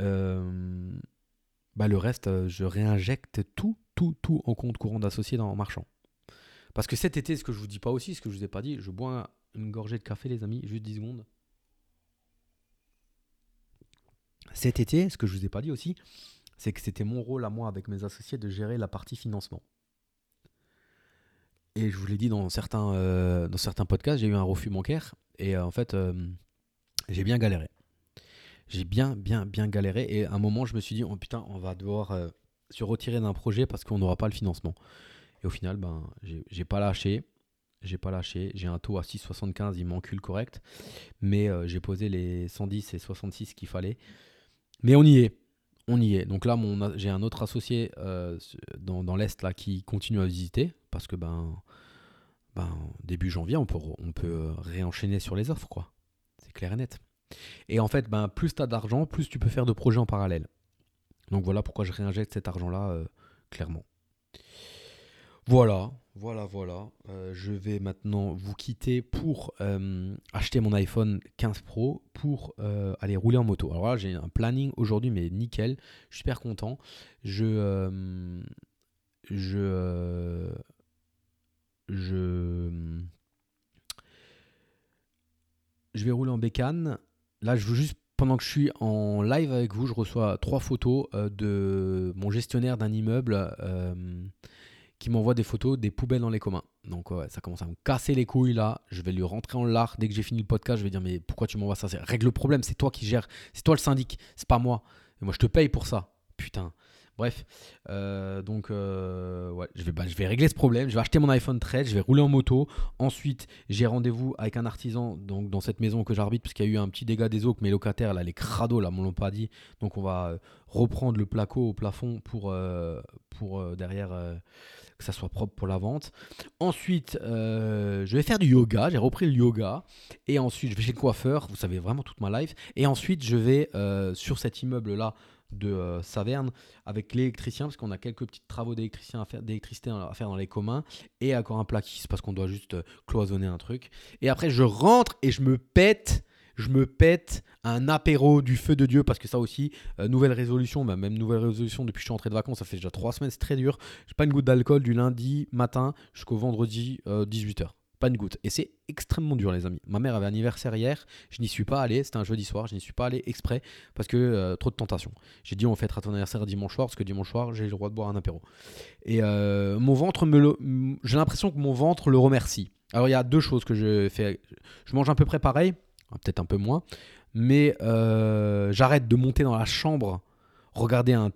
Euh, bah le reste, euh, je réinjecte tout, tout, tout en compte courant d'associé dans marchand. Parce que cet été, ce que je vous dis pas aussi, ce que je vous ai pas dit, je bois une gorgée de café, les amis, juste 10 secondes. Cet été, ce que je vous ai pas dit aussi, c'est que c'était mon rôle à moi avec mes associés de gérer la partie financement. Et je vous l'ai dit dans certains, euh, dans certains podcasts, j'ai eu un refus bancaire. Et euh, en fait, euh, j'ai bien galéré. J'ai bien, bien, bien galéré. Et à un moment, je me suis dit, oh putain, on va devoir se retirer d'un projet parce qu'on n'aura pas le financement. Et au final, ben, j'ai pas lâché. J'ai pas lâché. J'ai un taux à 6,75, il m'encule correct. Mais j'ai posé les 110 et 66 qu'il fallait. Mais on y est on y est. Donc là, j'ai un autre associé euh, dans, l'Est là, qui continue à visiter parce que ben, ben début janvier, on peut, euh, réenchaîner sur les offres. quoi. C'est clair et net. Et en fait, ben, plus tu as d'argent, plus tu peux faire de projets en parallèle. Donc voilà pourquoi je réinjecte cet argent-là euh, clairement. Voilà, voilà, voilà. Euh, je vais maintenant vous quitter pour euh, acheter mon iPhone 15 Pro pour euh, aller rouler en moto. Alors là, j'ai un planning aujourd'hui, mais nickel. Je suis super content. Je. je. je. Je vais rouler en bécane. Là, je veux juste pendant que je suis en live avec vous, je reçois trois photos de mon gestionnaire d'un immeuble qui m'envoie des photos des poubelles dans les communs. Donc ouais, ça commence à me casser les couilles là. Je vais lui rentrer en lard. Dès que j'ai fini le podcast, je vais dire mais pourquoi tu m'envoies ça? Règle le problème, c'est toi qui gères. C'est toi le syndic, c'est pas moi. Et moi je te paye pour ça. Putain. Bref, euh, donc euh, ouais, je vais, bah, je vais régler ce problème. Je vais acheter mon iPhone 13, je vais rouler en moto. Ensuite, j'ai rendez-vous avec un artisan donc dans cette maison que j'arbitre parce qu'il y a eu un petit dégât des eaux que mes locataires là, les crados là, m'ont pas dit. Donc on va euh, reprendre le placo au plafond pour pour derrière que ça soit propre pour la vente. Ensuite, euh, je vais faire du yoga. J'ai repris le yoga. Et ensuite, je vais chez le coiffeur. Vous savez vraiment toute ma life. Et ensuite, je vais euh, sur cet immeuble-là de euh, Saverne avec l'électricien parce qu'on a quelques petits travaux d'électricien à faire, d'électricité à faire dans les communs et encore un plaquiste parce qu'on doit juste cloisonner un truc. Et après, je rentre et je me pète je me pète un apéro du feu de Dieu parce que ça aussi, euh, nouvelle résolution, bah, même nouvelle résolution depuis que je suis rentré de vacances, ça fait déjà trois semaines, c'est très dur. J'ai pas une goutte d'alcool du lundi matin jusqu'au vendredi 18h. Euh, pas une goutte. Et c'est extrêmement dur, les amis. Ma mère avait anniversaire hier, je n'y suis pas allé, c'était un jeudi soir, je n'y suis pas allé exprès parce que euh, trop de tentation. J'ai dit on fêtera ton anniversaire dimanche soir parce que dimanche soir j'ai le droit de boire un apéro. Et mon ventre me le. J'ai l'impression que mon ventre le remercie. Alors il y a deux choses que je fais. Je mange à peu près pareil, peut-être un peu moins. Mais euh, j'arrête de monter dans la chambre, regarder un,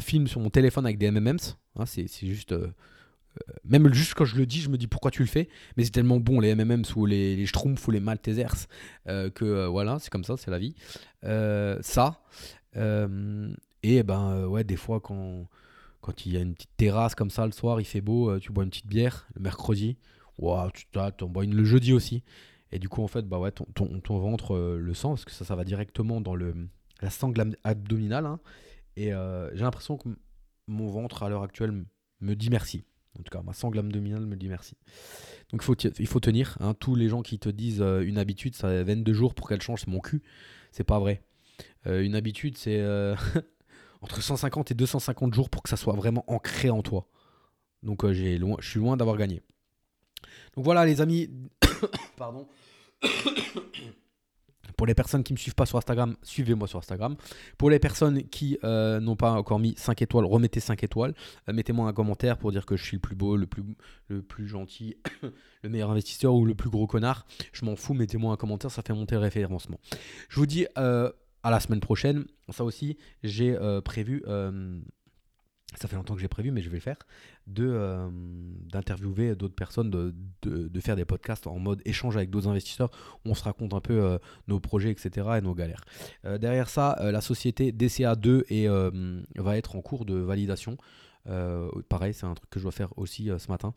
film sur mon téléphone avec des MMMs. Hein, c'est juste. Euh, euh, même juste quand je le dis, je me dis pourquoi tu le fais. Mais c'est tellement bon, les MMMs ou les, les Schtroumpfs ou les Maltesers, que voilà, c'est comme ça, c'est la vie. ça. et ben, ouais, des fois, quand, il y a une petite terrasse comme ça le soir, il fait beau, tu bois une petite bière le mercredi. Wow, tu en bois une le jeudi aussi. Et du coup, en fait, bah ouais, ton, ton, ventre euh, le sent, parce que ça, ça va directement dans le, la sangle abdominale. Hein. et euh, j'ai l'impression que mon ventre, à l'heure actuelle, me dit merci. En tout cas, ma sangle abdominale me dit merci. Donc il faut, il faut tenir. Hein. Tous les gens qui te disent euh, une habitude, ça va 22 jours pour qu'elle change, c'est mon cul. C'est pas vrai. une habitude, c'est entre 150 et 250 jours pour que ça soit vraiment ancré en toi. Donc je suis loin d'avoir gagné. Donc voilà les amis, pardon. Pour les personnes qui ne me suivent pas sur Instagram, suivez-moi sur Instagram. Pour les personnes qui euh, n'ont pas encore mis 5 étoiles, remettez 5 étoiles. Euh, mettez-moi un commentaire pour dire que je suis le plus beau, le plus, le plus gentil, le meilleur investisseur ou le plus gros connard. Je m'en fous, mettez-moi un commentaire, ça fait monter le référencement. Je vous dis euh, à la semaine prochaine. Ça aussi, j'ai prévu ça fait longtemps que j'ai prévu, mais je vais le faire, euh, d'interviewer d'autres personnes, de, de, faire des podcasts en mode échange avec d'autres investisseurs. On se raconte un peu euh, nos projets, etc. et nos galères. Euh, derrière ça, la société DCA2 est, euh, va être en cours de validation. Pareil, c'est un truc que je dois faire aussi ce matin.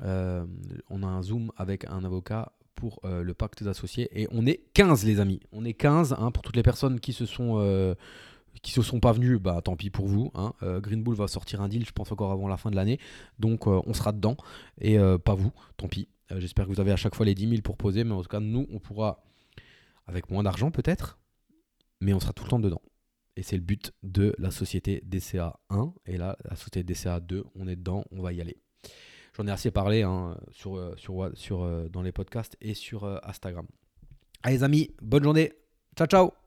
On a un Zoom avec un avocat pour le pacte d'associés et on est 15 les amis. On est 15 hein, pour toutes les personnes qui se sont qui se sont pas venus, bah tant pis pour vous. Hein. Euh, Green Bull va sortir un deal, je pense encore avant la fin de l'année, donc euh, on sera dedans et euh, pas vous, tant pis. J'espère que vous avez à chaque fois les 10 000 pour poser, mais en tout cas nous on pourra avec moins d'argent peut-être, mais on sera tout le temps dedans. Et c'est le but de la société DCA 1 et là la société DCA 2, on est dedans, on va y aller. J'en ai assez parlé hein, sur, dans les podcasts et sur Instagram. Allez les amis, bonne journée. Ciao ciao